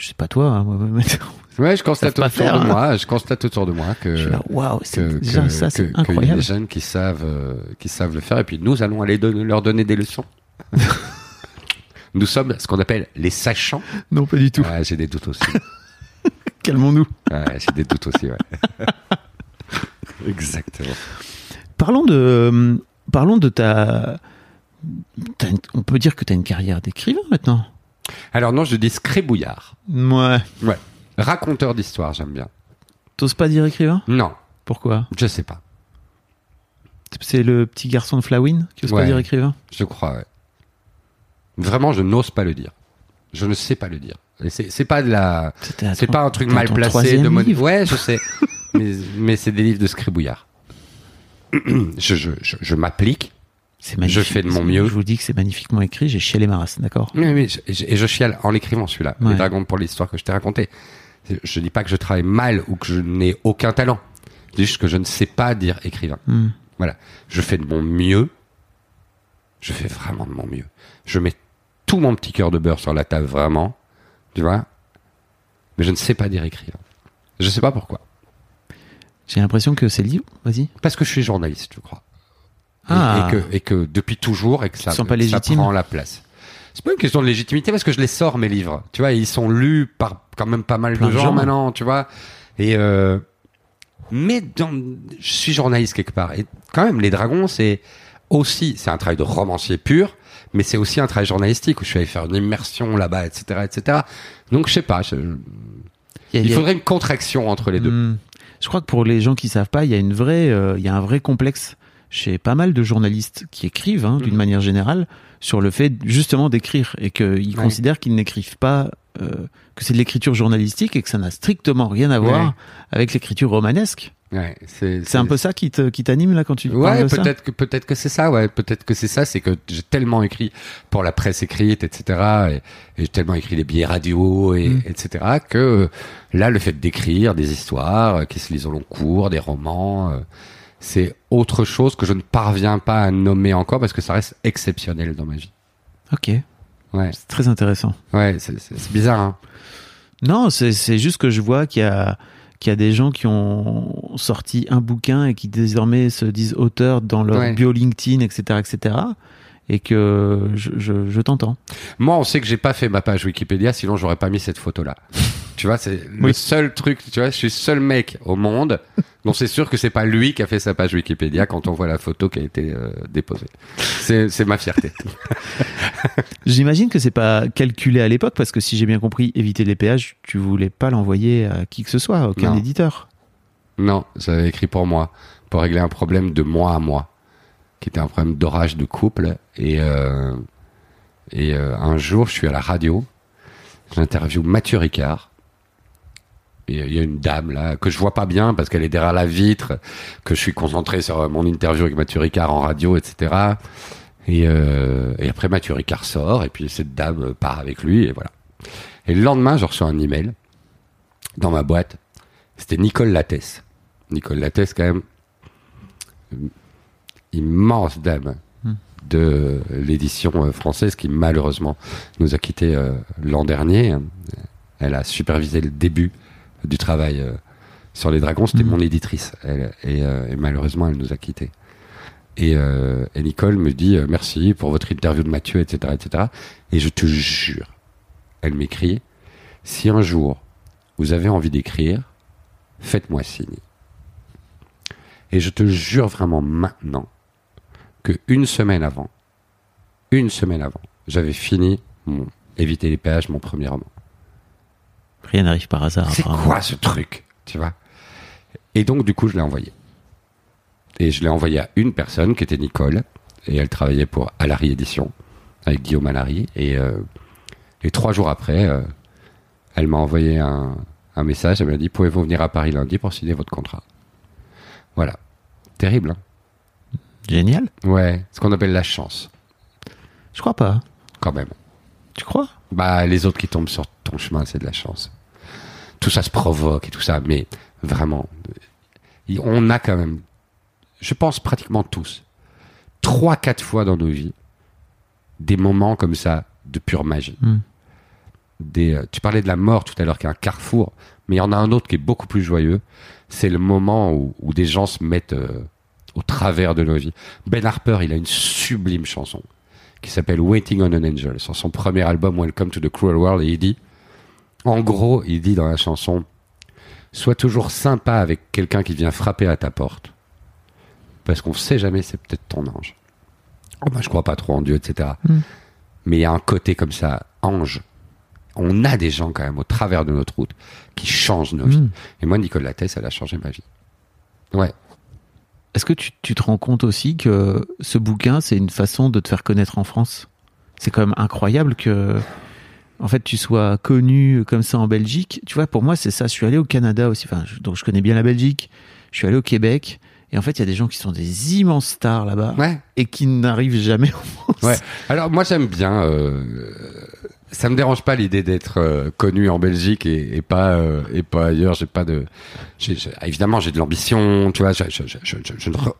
Speaker 3: je sais pas toi, hein, moi, *laughs*
Speaker 2: Ouais, je constate autour
Speaker 3: faire,
Speaker 2: de
Speaker 3: hein.
Speaker 2: moi, je constate autour de moi que,
Speaker 3: waouh, c'est ça, c'est
Speaker 2: qu'il y a des
Speaker 3: incroyable.
Speaker 2: jeunes qui savent, euh, qui savent le faire et puis nous allons aller leur donner des leçons. *laughs* nous sommes ce qu'on appelle les sachants.
Speaker 3: Non, pas du tout.
Speaker 2: J'ai des doutes aussi. *laughs*
Speaker 3: Calmons-nous.
Speaker 2: Ouais, j'ai des doutes aussi, ouais. Exactement.
Speaker 3: Parlons de, euh, parlons de ta, on peut dire que tu as une carrière d'écrivain maintenant.
Speaker 2: Alors non, je dis scribouillard.
Speaker 3: Ouais.
Speaker 2: Ouais. Raconteur d'histoire, j'aime bien.
Speaker 3: T'oses pas dire écrivain?
Speaker 2: Non,
Speaker 3: Pourquoi?
Speaker 2: Je sais pas.
Speaker 3: C'est le petit garçon de Flawin qui ose pas dire écrivain?
Speaker 2: Je crois, ouais. Vraiment, je n'ose pas le dire. Je ne sais pas le dire. C'est pas de la, c'est pas un truc mal placé de mon. Ouais, je *laughs* sais. mais mais c'est des livres de scribouillard. *clears throat* je je, je, je m'applique.
Speaker 3: C'est magnifique.
Speaker 2: Je fais de mon mieux.
Speaker 3: Je vous dis que c'est magnifiquement écrit. J'ai chialé ma race, d'accord?
Speaker 2: Oui, oui, et je, chiale en l'écrivant celui-là.
Speaker 3: Ouais.
Speaker 2: Les dragons pour l'histoire que je t'ai raconté. Je dis pas que je travaille mal ou que je n'ai aucun talent. Je dis juste que je ne sais pas dire écrivain.
Speaker 3: Hmm.
Speaker 2: Voilà. Je fais de mon mieux. Je fais vraiment de mon mieux. Je mets tout mon petit cœur de beurre sur la table, vraiment. Tu vois? Mais je ne sais pas dire écrivain. Je sais pas pourquoi.
Speaker 3: J'ai l'impression que c'est le livre. Vas-y.
Speaker 2: Parce que je suis journaliste, je crois. Et,
Speaker 3: Ah.
Speaker 2: et que, et que depuis toujours, et que ça,
Speaker 3: pas
Speaker 2: prend la place. C'est pas une question de légitimité parce que je les sors mes livres, tu vois, ils sont lus par quand même pas mal
Speaker 3: Plein
Speaker 2: de gens
Speaker 3: gens.
Speaker 2: maintenant, tu vois. Et euh, mais dans, je suis journaliste quelque part. Et quand même, les dragons, c'est aussi, c'est un travail de romancier pur, mais c'est aussi un travail journalistique où je suis allé faire une immersion là-bas, etc., etc. Donc je sais pas, je-
Speaker 3: Il y a-
Speaker 2: il
Speaker 3: il y a-
Speaker 2: faudrait une contraction entre les deux.
Speaker 3: Hmm. Je crois que pour les gens qui savent pas, il y a une vraie, euh, il y a un vrai complexe chez pas mal de journalistes qui écrivent, hein, d'une
Speaker 2: Mhm.
Speaker 3: manière générale, sur le fait justement d'écrire et qu'ils
Speaker 2: Ouais.
Speaker 3: considèrent qu'ils n'écrivent pas euh, que c'est de l'écriture journalistique et que ça n'a strictement rien à voir
Speaker 2: Ouais.
Speaker 3: avec l'écriture romanesque.
Speaker 2: Ouais, c'est
Speaker 3: C'est un peu ça qui te qui t'anime là quand tu
Speaker 2: Ouais, peut-être que peut-être que c'est ça. Ouais, peut-être que c'est ça. C'est que j'ai tellement écrit pour la presse écrite, etc. Et, et j'ai tellement écrit des billets radio, et,
Speaker 3: Mm.
Speaker 2: etc. Que là, le fait d'écrire des histoires qui se lisent au long cours, des romans, euh, c'est autre chose que je ne parviens pas à nommer encore parce que ça reste exceptionnel dans ma vie.
Speaker 3: Ok,
Speaker 2: Ouais,
Speaker 3: c'est très intéressant.
Speaker 2: ouais, c'est- bizarre. Hein.
Speaker 3: Non, c'est c'est juste que je vois qu'il y a qu'il y a des gens qui ont sorti un bouquin et qui désormais se disent auteurs dans leur
Speaker 2: Ouais.
Speaker 3: bio LinkedIn, etc., etc. Et que je, je, je t'entends.
Speaker 2: Moi, on sait que j'ai pas fait ma page Wikipédia, sinon j'aurais pas mis cette photo-là. Tu vois, c'est le seul truc. Tu vois, je suis le seul mec au monde *laughs* dont c'est sûr que c'est pas lui qui a fait sa page Wikipédia quand on voit la photo qui a été euh, déposée. C'est c'est ma fierté. *laughs*
Speaker 3: J'imagine que c'est pas calculé à l'époque parce que si j'ai bien compris, éviter les péages, tu voulais pas l'envoyer à qui que ce soit, à aucun
Speaker 2: Non.
Speaker 3: éditeur.
Speaker 2: non, j'avais écrit pour moi, pour régler un problème de moi à moi, qui était un problème d'orage de couple. Et euh, et euh, un jour, je suis à la radio, j'interviewe Mathieu Ricard. Il y a une dame là que je vois pas bien parce qu'elle est derrière la vitre, que je suis concentré sur euh, mon interview avec Mathieu Ricard en radio, etc. Et, euh, et après Mathieu Ricard sort et puis cette dame euh, part avec lui et voilà. Et le lendemain, je reçois un email dans ma boîte. C'était Nicole Lattès. Nicole Lattès, quand même, immense dame de l'édition française qui malheureusement nous a quittés l'an dernier. Elle a supervisé le début du travail euh, sur les dragons. C'était
Speaker 3: Mhm.
Speaker 2: mon éditrice. Elle, et, euh, et malheureusement, elle nous a quittés. Et, euh, et Nicole me dit merci pour votre interview de Mathieu, etc., etc. Et je te jure, elle m'écrit si un jour vous avez envie d'écrire, faites-moi signe. Et je te jure vraiment maintenant que une semaine avant, une semaine avant, j'avais fini mon Éviter les péages, mon premier roman.
Speaker 3: Rien n'arrive par hasard.
Speaker 2: C'est quoi ce truc Tu vois? Et donc, du coup, je l'ai envoyé. Et je l'ai envoyé à une personne qui était Nicole. Et elle travaillait pour Alary Édition, avec Guillaume Alary. Et, euh, et trois jours après, euh, elle m'a envoyé un, un message. Elle m'a dit Pouvez-vous venir à Paris lundi pour signer votre contrat? Voilà. Terrible, hein?
Speaker 3: Génial.
Speaker 2: Ouais, ce qu'on appelle la chance,
Speaker 3: Je crois pas.
Speaker 2: quand même.
Speaker 3: Tu crois?
Speaker 2: Bah, les autres qui tombent sur ton chemin, c'est de la chance. Tout ça se provoque et tout ça, mais vraiment, euh, on a quand même, je pense pratiquement tous, trois, quatre fois dans nos vies, des moments comme ça de pure magie.
Speaker 3: Hmm.
Speaker 2: Des, euh, tu parlais de la mort tout à l'heure, qui est un carrefour, mais il y en a un autre qui est beaucoup plus joyeux. C'est le moment où, où des gens se mettent euh, au travers de nos vies. Ben Harper, il a une sublime chanson qui s'appelle Waiting on an Angel, sur son premier album Welcome to the Cruel World, et il dit, en gros, il dit dans la chanson, sois toujours sympa avec quelqu'un qui vient frapper à ta porte, parce qu'on sait jamais, c'est peut-être ton ange. Oh, bah, je crois pas trop en Dieu, etc.
Speaker 3: Mm.
Speaker 2: Mais il y a un côté comme ça, ange. On a des gens quand même au travers de notre route qui changent nos vies.
Speaker 3: Mm.
Speaker 2: Et moi, Nicole Lattès, elle a changé ma vie. Ouais.
Speaker 3: Est-ce que tu, tu te rends compte aussi que ce bouquin, c'est une façon de te faire connaître en France? C'est quand même incroyable que, en fait, tu sois connu comme ça en Belgique. Tu vois, pour moi, c'est ça. Je suis allé au Canada aussi, enfin, je- donc je connais bien la Belgique. Je suis allé au Québec. Et en fait, il y a des gens qui sont des immenses stars là-bas
Speaker 2: Ouais.
Speaker 3: et qui n'arrivent jamais en France.
Speaker 2: Ouais. Alors moi j'aime bien. Euh, ça me dérange pas l'idée d'être euh, connu en Belgique et, et pas euh, et pas ailleurs. J'ai pas de. évidemment j'ai de l'ambition. Tu vois. je- je- je- je- je- je ne re-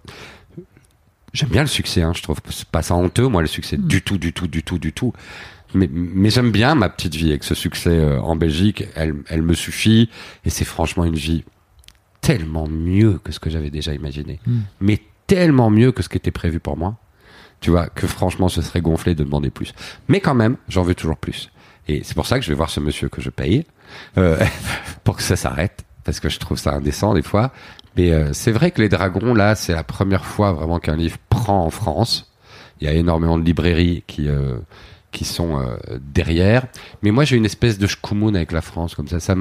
Speaker 2: J'aime bien le succès. Hein, je trouve c'est pas ça honteux moi le succès du tout du tout du tout du tout. Mais, mais j'aime bien ma petite vie avec ce succès euh, en Belgique. Elle, elle me suffit et c'est franchement une vie tellement mieux que ce que j'avais déjà imaginé.
Speaker 3: Mm.
Speaker 2: Mais tellement mieux que ce qui était prévu pour moi tu vois, que franchement, ce serait gonflé de demander plus. Mais quand même, j'en veux toujours plus. Et c'est pour ça que je vais voir ce monsieur que je paye, euh, *laughs* pour que ça s'arrête, parce que je trouve ça indécent des fois. Mais euh, c'est vrai que les dragons, là, c'est la première fois vraiment qu'un livre prend en France. Il y a énormément de librairies qui euh, qui sont euh, derrière. Mais moi, j'ai une espèce de schkoumoun avec la France, comme ça. ça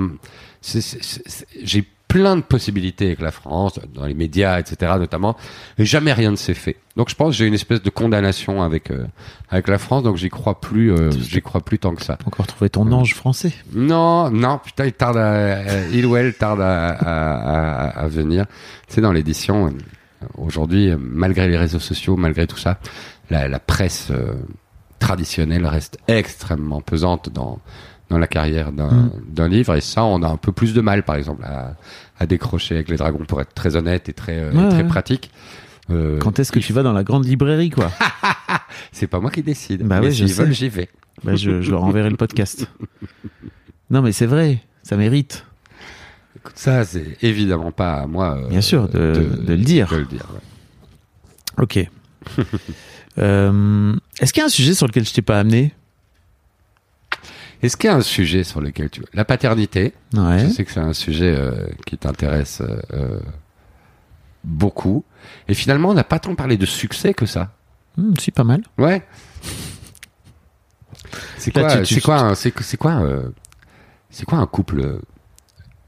Speaker 2: j'ai plein de possibilités avec la France, dans les médias, etc. notamment, et jamais rien ne s'est fait. Donc je pense que j'ai une espèce de condamnation avec euh, avec la France, donc j'y crois plus, euh, j'y crois plus tant que ça.
Speaker 3: Encore trouver ton ange français.
Speaker 2: Non, non, putain, il tarde, à, euh, il ou elle tarde à, à, à, à venir. Tu sais, dans l'édition, euh, aujourd'hui, euh, malgré les réseaux sociaux, malgré tout ça, la, la presse euh, traditionnelle reste extrêmement pesante dans dans la carrière d'un
Speaker 3: Mm.
Speaker 2: d'un livre, et ça, on a un peu plus de mal, par exemple, à, à décrocher avec les dragons, pour être très honnête et très euh,
Speaker 3: Ouais,
Speaker 2: très
Speaker 3: ouais.
Speaker 2: pratique. Euh,
Speaker 3: Quand est-ce que
Speaker 2: il
Speaker 3: tu vas dans la grande librairie, quoi *laughs*
Speaker 2: C'est pas moi qui décide.
Speaker 3: Bah ouais, je
Speaker 2: j'y vais.
Speaker 3: bah, je, je leur enverrai le podcast. *laughs* Non, mais c'est vrai, ça mérite.
Speaker 2: Écoute, ça, c'est évidemment pas à moi. euh,
Speaker 3: Bien sûr, de- de le dire.
Speaker 2: de le dire.
Speaker 3: Ok. *laughs* Est-ce qu'il y a un sujet sur lequel je t'ai pas amené?
Speaker 2: Est-ce qu'il y a un sujet sur lequel tu... La paternité,
Speaker 3: Ouais.
Speaker 2: je sais que c'est un sujet euh, qui t'intéresse euh, euh, beaucoup. Et finalement, on n'a pas tant parlé de succès que ça.
Speaker 3: Hmm, si, pas mal.
Speaker 2: Ouais. C'est quoi,
Speaker 3: tu-
Speaker 2: c'est quoi, c'est quoi, euh, c'est quoi un couple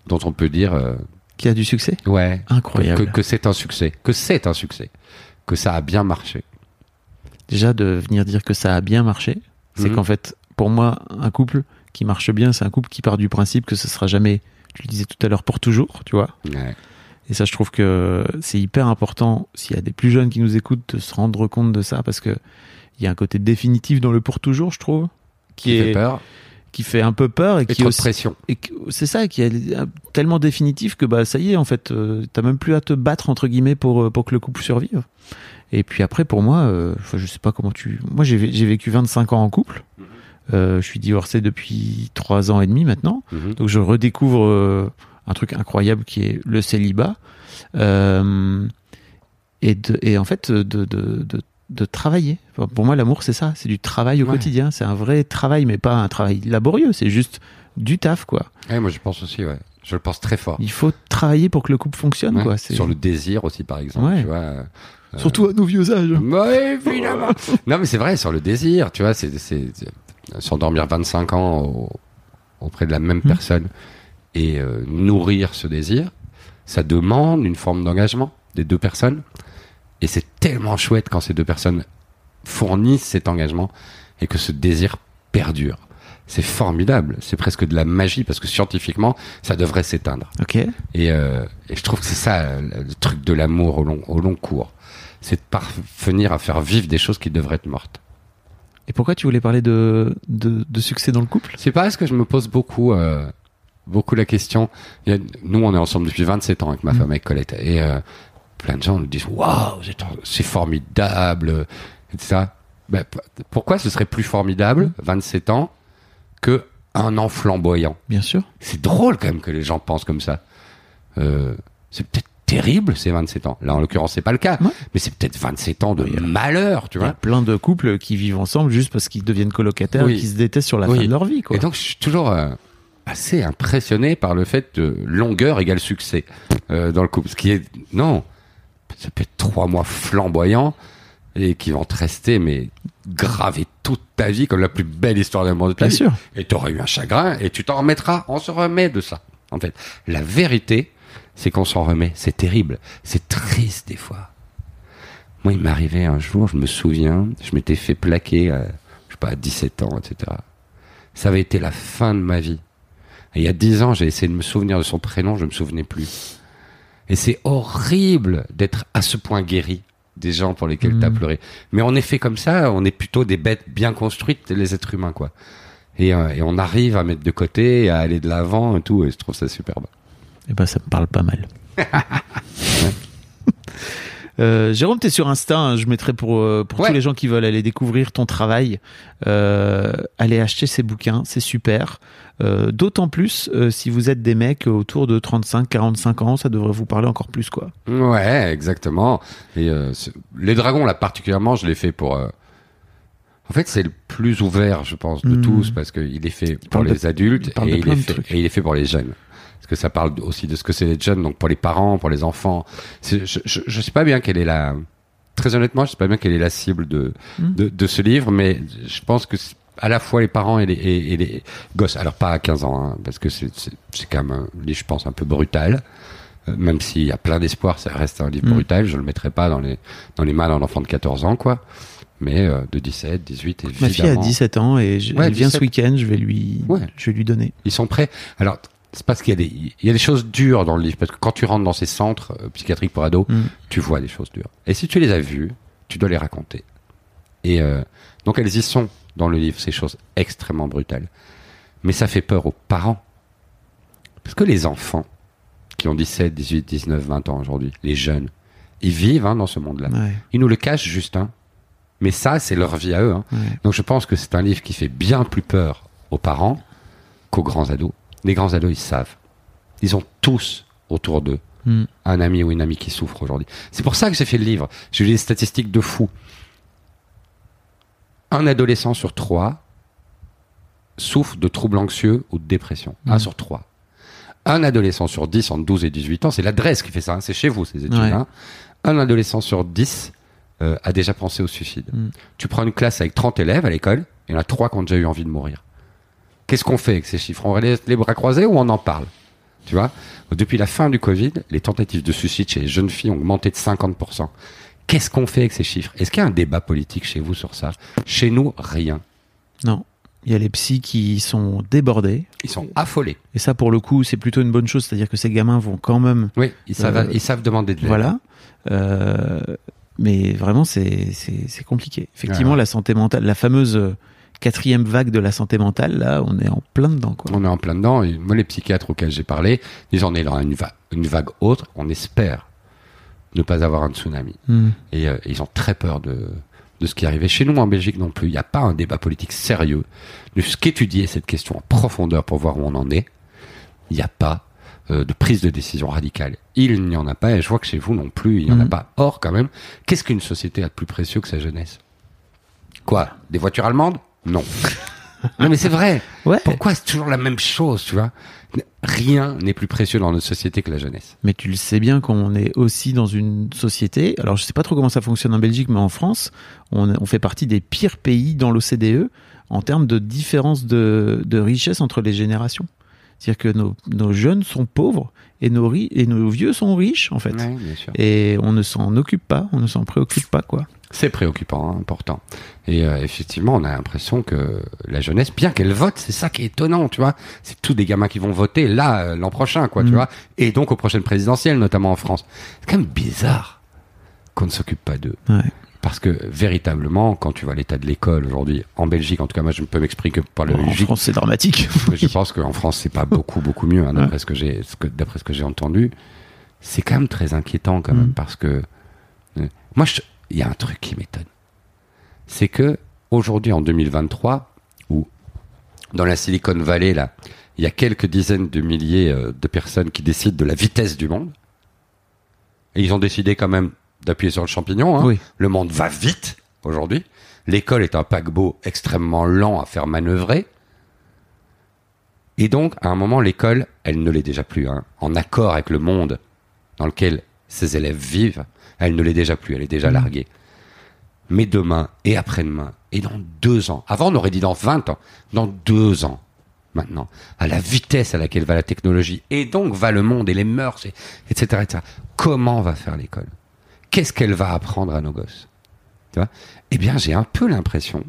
Speaker 2: dont on peut dire,
Speaker 3: Qui a du succès?
Speaker 2: Ouais,
Speaker 3: Incroyable.
Speaker 2: que, que c'est un succès, que c'est un succès, que ça a bien marché.
Speaker 3: Déjà, de venir dire que ça a bien marché, c'est
Speaker 2: Mhm.
Speaker 3: qu'en fait, pour moi, un couple qui marche bien, c'est un couple qui part du principe que ce sera jamais, tu le disais tout à l'heure, pour toujours, tu vois.
Speaker 2: Ouais.
Speaker 3: Et ça, je trouve que c'est hyper important, s'il y a des plus jeunes qui nous écoutent, de se rendre compte de ça, parce que il y a un côté définitif dans le pour toujours, je trouve, qui,
Speaker 2: Qui
Speaker 3: est,
Speaker 2: fait peur
Speaker 3: qui fait un peu peur et,
Speaker 2: et
Speaker 3: qui
Speaker 2: trop
Speaker 3: aussi,
Speaker 2: de pression.
Speaker 3: et c'est ça qui est tellement définitif que bah ça y est en fait euh, t'as même plus à te battre entre guillemets pour euh, pour que le couple survive et puis après pour moi euh, je sais pas comment tu moi j'ai vé- j'ai vécu 25 ans en couple Euh, je suis divorcé depuis 3 ans et demi maintenant
Speaker 2: Mhm.
Speaker 3: donc je redécouvre euh, un truc incroyable qui est le célibat Euh, et de, et en fait de de, de, de travailler Enfin, pour moi l'amour c'est ça c'est du travail au
Speaker 2: Ouais.
Speaker 3: quotidien c'est un vrai travail mais pas un travail laborieux c'est juste du taf quoi
Speaker 2: Ouais, moi je pense aussi, ouais. Je le pense très fort.
Speaker 3: il faut travailler pour que le couple fonctionne,
Speaker 2: Ouais.
Speaker 3: quoi.
Speaker 2: Sur le désir aussi, par exemple.
Speaker 3: Ouais.
Speaker 2: Tu vois. euh,
Speaker 3: Surtout à nos vieux âges.
Speaker 2: Ouais, évidemment. *laughs* non, mais c'est vrai, sur le désir, tu vois, c'est- s'endormir 25 ans au- auprès de la même
Speaker 3: Hmm.
Speaker 2: personne et euh, nourrir ce désir, ça demande une forme d'engagement des deux personnes. Et c'est tellement chouette quand ces deux personnes fournissent cet engagement et que ce désir perdure. C'est formidable. C'est presque de la magie parce que scientifiquement, ça devrait s'éteindre.
Speaker 3: Ok.
Speaker 2: Et, euh, et je trouve que c'est ça le truc de l'amour au long, au long cours. C'est de parvenir à faire vivre des choses qui devraient être mortes.
Speaker 3: Et pourquoi tu voulais parler de, de, de succès dans le couple?
Speaker 2: C'est pas ce que je me pose beaucoup, euh, beaucoup la question. A- nous, on est ensemble depuis 27 ans avec ma
Speaker 3: Mm.
Speaker 2: femme, avec Colette. Et euh, plein de gens nous disent Waouh, c'est- formidable, etc. Ben, pourquoi ce serait plus formidable,
Speaker 3: Mm.
Speaker 2: 27 ans, que un an flamboyant?
Speaker 3: Bien sûr.
Speaker 2: C'est drôle quand même que les gens pensent comme ça. Euh, c'est peut-être terrible ces 27 ans. Là, en l'occurrence, c'est pas le cas.
Speaker 3: Ouais.
Speaker 2: Mais c'est peut-être 27 ans de
Speaker 3: Oui,
Speaker 2: malheur, tu
Speaker 3: Il y a
Speaker 2: vois.
Speaker 3: plein de couples qui vivent ensemble juste parce qu'ils deviennent colocataires
Speaker 2: Oui.
Speaker 3: et qui se détestent sur la
Speaker 2: Oui.
Speaker 3: fin de leur vie, quoi.
Speaker 2: Et donc, je suis toujours euh, assez impressionné par le fait de longueur égale succès euh, dans le couple. Ce qui est non, ça peut être trois mois flamboyants et qui vont te rester mais gravés toute ta vie comme la plus belle histoire d'amour de ta
Speaker 3: Bien
Speaker 2: vie.
Speaker 3: sûr.
Speaker 2: Et tu auras eu un chagrin et tu t'en remettras. On se remet de ça. En fait, la vérité, c'est qu'on s'en remet. C'est terrible. C'est triste des fois. Moi, il arrivé un jour, je me souviens, je m'étais fait plaquer, à, je sais pas, à 17 ans, etc. Ça avait été la fin de ma vie. Et il y a 10 ans, j'ai essayé de me souvenir de son prénom, je me souvenais plus. Et c'est horrible d'être à ce point guéri des gens pour lesquels
Speaker 3: Mhm.
Speaker 2: t'as pleuré. Mais on est fait comme ça, on est plutôt des bêtes bien construites, les êtres humains, quoi. Et, euh, et on arrive à mettre de côté, à aller de l'avant et tout, et je trouve ça superbe.
Speaker 3: Eh ben, ça me parle pas mal. *laughs* Euh, Jérôme, t'es sur Insta. hein, je mettrai pour euh, pour
Speaker 2: Ouais.
Speaker 3: tous les gens qui veulent aller découvrir ton travail, euh, aller acheter ces bouquins, c'est super. Euh, D'autant plus euh, si vous êtes des mecs autour de 35-45 ans, ça devrait vous parler encore plus, quoi.
Speaker 2: Ouais, exactement. Et euh, les dragons, là, particulièrement, je l'ai fait pour... euh, En fait, c'est le plus ouvert, je pense, de
Speaker 3: Mhm.
Speaker 2: tous, parce qu'il est fait pour
Speaker 3: de-
Speaker 2: les adultes
Speaker 3: il
Speaker 2: et il, est fait, et il est fait pour les jeunes. Parce que ça parle aussi de ce que c'est d'être jeune, donc pour les parents, pour les enfants. Je, je, je sais pas bien quelle est la... Très honnêtement, je sais pas bien quelle est la cible de,
Speaker 3: Mhm.
Speaker 2: de, de ce livre, mais je pense que à la fois les parents et les, et, et les gosses. Alors pas à 15 ans, hein, parce que c'est quand même, un livre, je pense, un peu brutal. Euh, même s'il y a plein d'espoir, ça reste un livre
Speaker 3: Mm.
Speaker 2: brutal. Je le mettrai pas dans les dans les mains d'un enfant de 14 ans, quoi. Mais euh, de 17, 18, évidemment.
Speaker 3: Ma fille a 17 ans et je,
Speaker 2: Ouais,
Speaker 3: elle vient
Speaker 2: 17.
Speaker 3: ce week-end, je vais lui,
Speaker 2: Ouais.
Speaker 3: je vais lui donner.
Speaker 2: Ils sont prêts. Alors, c'est parce qu'il y a des, il y a des choses dures dans le livre. Parce que quand tu rentres dans ces centres euh, psychiatriques pour ados,
Speaker 3: Mm.
Speaker 2: tu vois des choses dures. Et si tu les as vues, tu dois les raconter. Et euh, donc, elles y sont dans le livre, ces choses extrêmement brutales. Mais ça fait peur aux parents. Parce que les enfants qui ont 17, 18, 19, 20 ans aujourd'hui, les jeunes, ils vivent hein, dans ce monde-là.
Speaker 3: Ouais,
Speaker 2: Ils nous le cachent, Justin. Mais ça, c'est leur vie à eux. Hein.
Speaker 3: ouais.
Speaker 2: Donc je pense que c'est un livre qui fait bien plus peur aux parents qu'aux grands ados. Les grands ados, ils savent. Ils ont tous autour d'eux
Speaker 3: Mm.
Speaker 2: un ami ou une amie qui souffre aujourd'hui. C'est pour ça que j'ai fait le livre. J'ai lu des statistiques de fou. Un adolescent sur trois souffre de troubles anxieux ou de dépression. Un
Speaker 3: Mm.
Speaker 2: sur trois. Un adolescent sur 10 entre 12 et 18 ans, c'est l'adresse qui fait ça, hein, c'est chez vous ces études.
Speaker 3: Ouais.
Speaker 2: hein. Un adolescent sur 10 euh, a déjà pensé au suicide.
Speaker 3: Mm.
Speaker 2: Tu prends une classe avec 30 élèves à l'école, il y en a 3 qui ont déjà eu envie de mourir. Qu'est-ce qu'on fait avec ces chiffres? On reste les bras croisés ou on en parle? Tu vois? Depuis la fin du Covid, les tentatives de suicide chez les jeunes filles ont augmenté de 50%. Qu'est-ce qu'on fait avec ces chiffres? Est-ce qu'il y a un débat politique chez vous sur ça? Chez nous, rien.
Speaker 3: Non. Il y a les psys qui sont débordés.
Speaker 2: Ils sont affolés.
Speaker 3: Et ça, pour le coup, c'est plutôt une bonne chose. C'est-à-dire que ces gamins vont quand même.
Speaker 2: Oui, ils savent,
Speaker 3: Euh,
Speaker 2: ils savent demander de l'aide.
Speaker 3: Voilà. Euh, mais vraiment, c'est compliqué. Effectivement,
Speaker 2: Ouais.
Speaker 3: la santé mentale, la fameuse quatrième vague de la santé mentale, là, on est en plein dedans. Quoi.
Speaker 2: On est en plein dedans. Et moi, les psychiatres auxquels j'ai parlé disent on est dans une, va- une vague autre. On espère ne pas avoir un tsunami.
Speaker 3: Hmm.
Speaker 2: Et euh, ils ont très peur de, de ce qui est arrivé. Chez nous, en Belgique non plus, il n'y a pas un débat politique sérieux de ce qu'étudier cette question en profondeur pour voir où on en est. Il n'y a pas euh, de prise de décision radicale. Il n'y en a pas, et je vois que chez vous non plus, il n'y en a
Speaker 3: Mhm.
Speaker 2: pas. Or, quand même, qu'est-ce qu'une société a de plus précieux que sa jeunesse? Quoi? Des voitures allemandes? Non. non, mais c'est vrai. *laughs*
Speaker 3: Ouais.
Speaker 2: Pourquoi c'est toujours la même chose, tu vois? Rien n'est plus précieux dans notre société que la jeunesse.
Speaker 3: Mais tu le sais bien qu'on est aussi dans une société. Alors, je sais pas trop comment ça fonctionne en Belgique, mais en France, on, on fait partie des pires pays dans l'OCDE en termes de différence de, de richesse entre les générations. C'est-à-dire que nos, nos jeunes sont pauvres et nos, ri- et nos vieux sont riches, en fait.
Speaker 2: Ouais.
Speaker 3: Et on ne s'en occupe pas, on ne s'en préoccupe pas, quoi.
Speaker 2: C'est préoccupant, hein, important. Et euh, effectivement, on a l'impression que la jeunesse, bien qu'elle vote, c'est ça qui est étonnant, tu vois. C'est tous des gamins qui vont voter là euh, l'an prochain, quoi, tu
Speaker 3: Mhm.
Speaker 2: vois. Et donc aux prochaines présidentielles, notamment en France. C'est quand même bizarre qu'on ne s'occupe pas d'eux.
Speaker 3: Ouais.
Speaker 2: Parce que véritablement, quand tu vois l'état de l'école aujourd'hui, en Belgique, en tout cas, moi je ne peux m'exprimer que par la
Speaker 3: en
Speaker 2: Belgique.
Speaker 3: France, c'est dramatique. *laughs*
Speaker 2: Mais je pense qu'en France, c'est pas beaucoup, beaucoup mieux, hein, d'après ce que j'ai, d'après ce que j'ai entendu. C'est quand même très inquiétant, quand même,
Speaker 3: Mm.
Speaker 2: parce que euh, moi, je- il y a un truc qui m'étonne, c'est que aujourd'hui, en 2023, où dans la Silicon Valley, là, il y a quelques dizaines de milliers euh, de personnes qui décident de la vitesse du monde, et ils ont décidé quand même d'appuyer sur le champignon. Hein.
Speaker 3: Oui.
Speaker 2: Le monde va vite aujourd'hui. L'école est un paquebot extrêmement lent à faire manœuvrer. Et donc, à un moment, l'école, elle ne l'est déjà plus. hein. En accord avec le monde dans lequel ses élèves vivent, elle ne l'est déjà plus. Elle est déjà larguée. Mais demain et après-demain et dans deux ans, avant on aurait dit dans 20 ans, dans deux ans maintenant, à la vitesse à laquelle va la technologie et donc va le monde et les mœurs, et- etc., etc. Comment va faire l'école? Qu'est-ce qu'elle va apprendre à nos gosses? Tu vois? Eh bien, j'ai un peu l'impression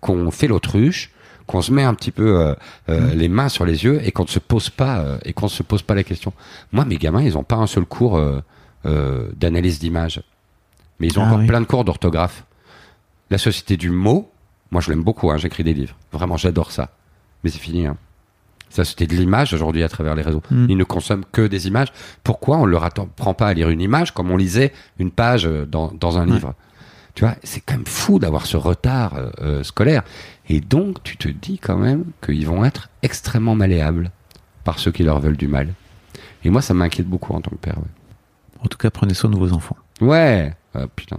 Speaker 2: qu'on fait l'autruche, qu'on se met un petit peu euh, euh, les mains sur les yeux et qu'on ne se pose pas euh, et qu'on ne se pose pas la question. Moi, mes gamins, ils ont pas un seul cours euh, d'analyse d'image, mais ils ont
Speaker 3: Ah
Speaker 2: encore
Speaker 3: oui.
Speaker 2: plein de cours d'orthographe. La société du mot, moi, je l'aime beaucoup. Hein, J'écris des livres, vraiment, j'adore ça. Mais c'est fini. Hein. La société de l'image aujourd'hui à travers les réseaux,
Speaker 3: Mm.
Speaker 2: ils ne consomment que des images. Pourquoi on leur apprend pas à lire une image comme on lisait une page euh, dans, dans un
Speaker 3: Ouais.
Speaker 2: livre? Tu vois, c'est quand même fou d'avoir ce retard euh, euh, scolaire. Et donc, tu te dis quand même qu'ils vont être extrêmement malléables par ceux qui leur veulent du mal. Et moi, ça m'inquiète beaucoup en tant que père. Ouais,
Speaker 3: En tout cas, prenez soin de vos enfants.
Speaker 2: ouais euh, putain.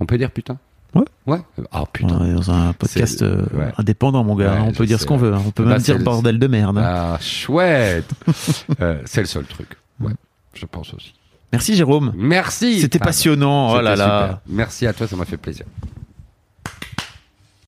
Speaker 2: On peut dire putain?
Speaker 3: Ouais.
Speaker 2: Ouais. Ah, putain.
Speaker 3: On est dans un podcast euh,
Speaker 2: ouais.
Speaker 3: indépendant, mon gars.
Speaker 2: Ouais,
Speaker 3: on peut dire
Speaker 2: sais,
Speaker 3: ce qu'on veut. hein. On peut même dire
Speaker 2: le-
Speaker 3: bordel de merde. hein.
Speaker 2: Ah, chouette. *laughs* Euh, c'est le seul truc. Ouais, je pense aussi.
Speaker 3: Merci, Jérôme.
Speaker 2: Merci.
Speaker 3: C'était
Speaker 2: Fab.
Speaker 3: passionnant. Oh là là.
Speaker 2: super. Merci à toi, ça m'a fait plaisir.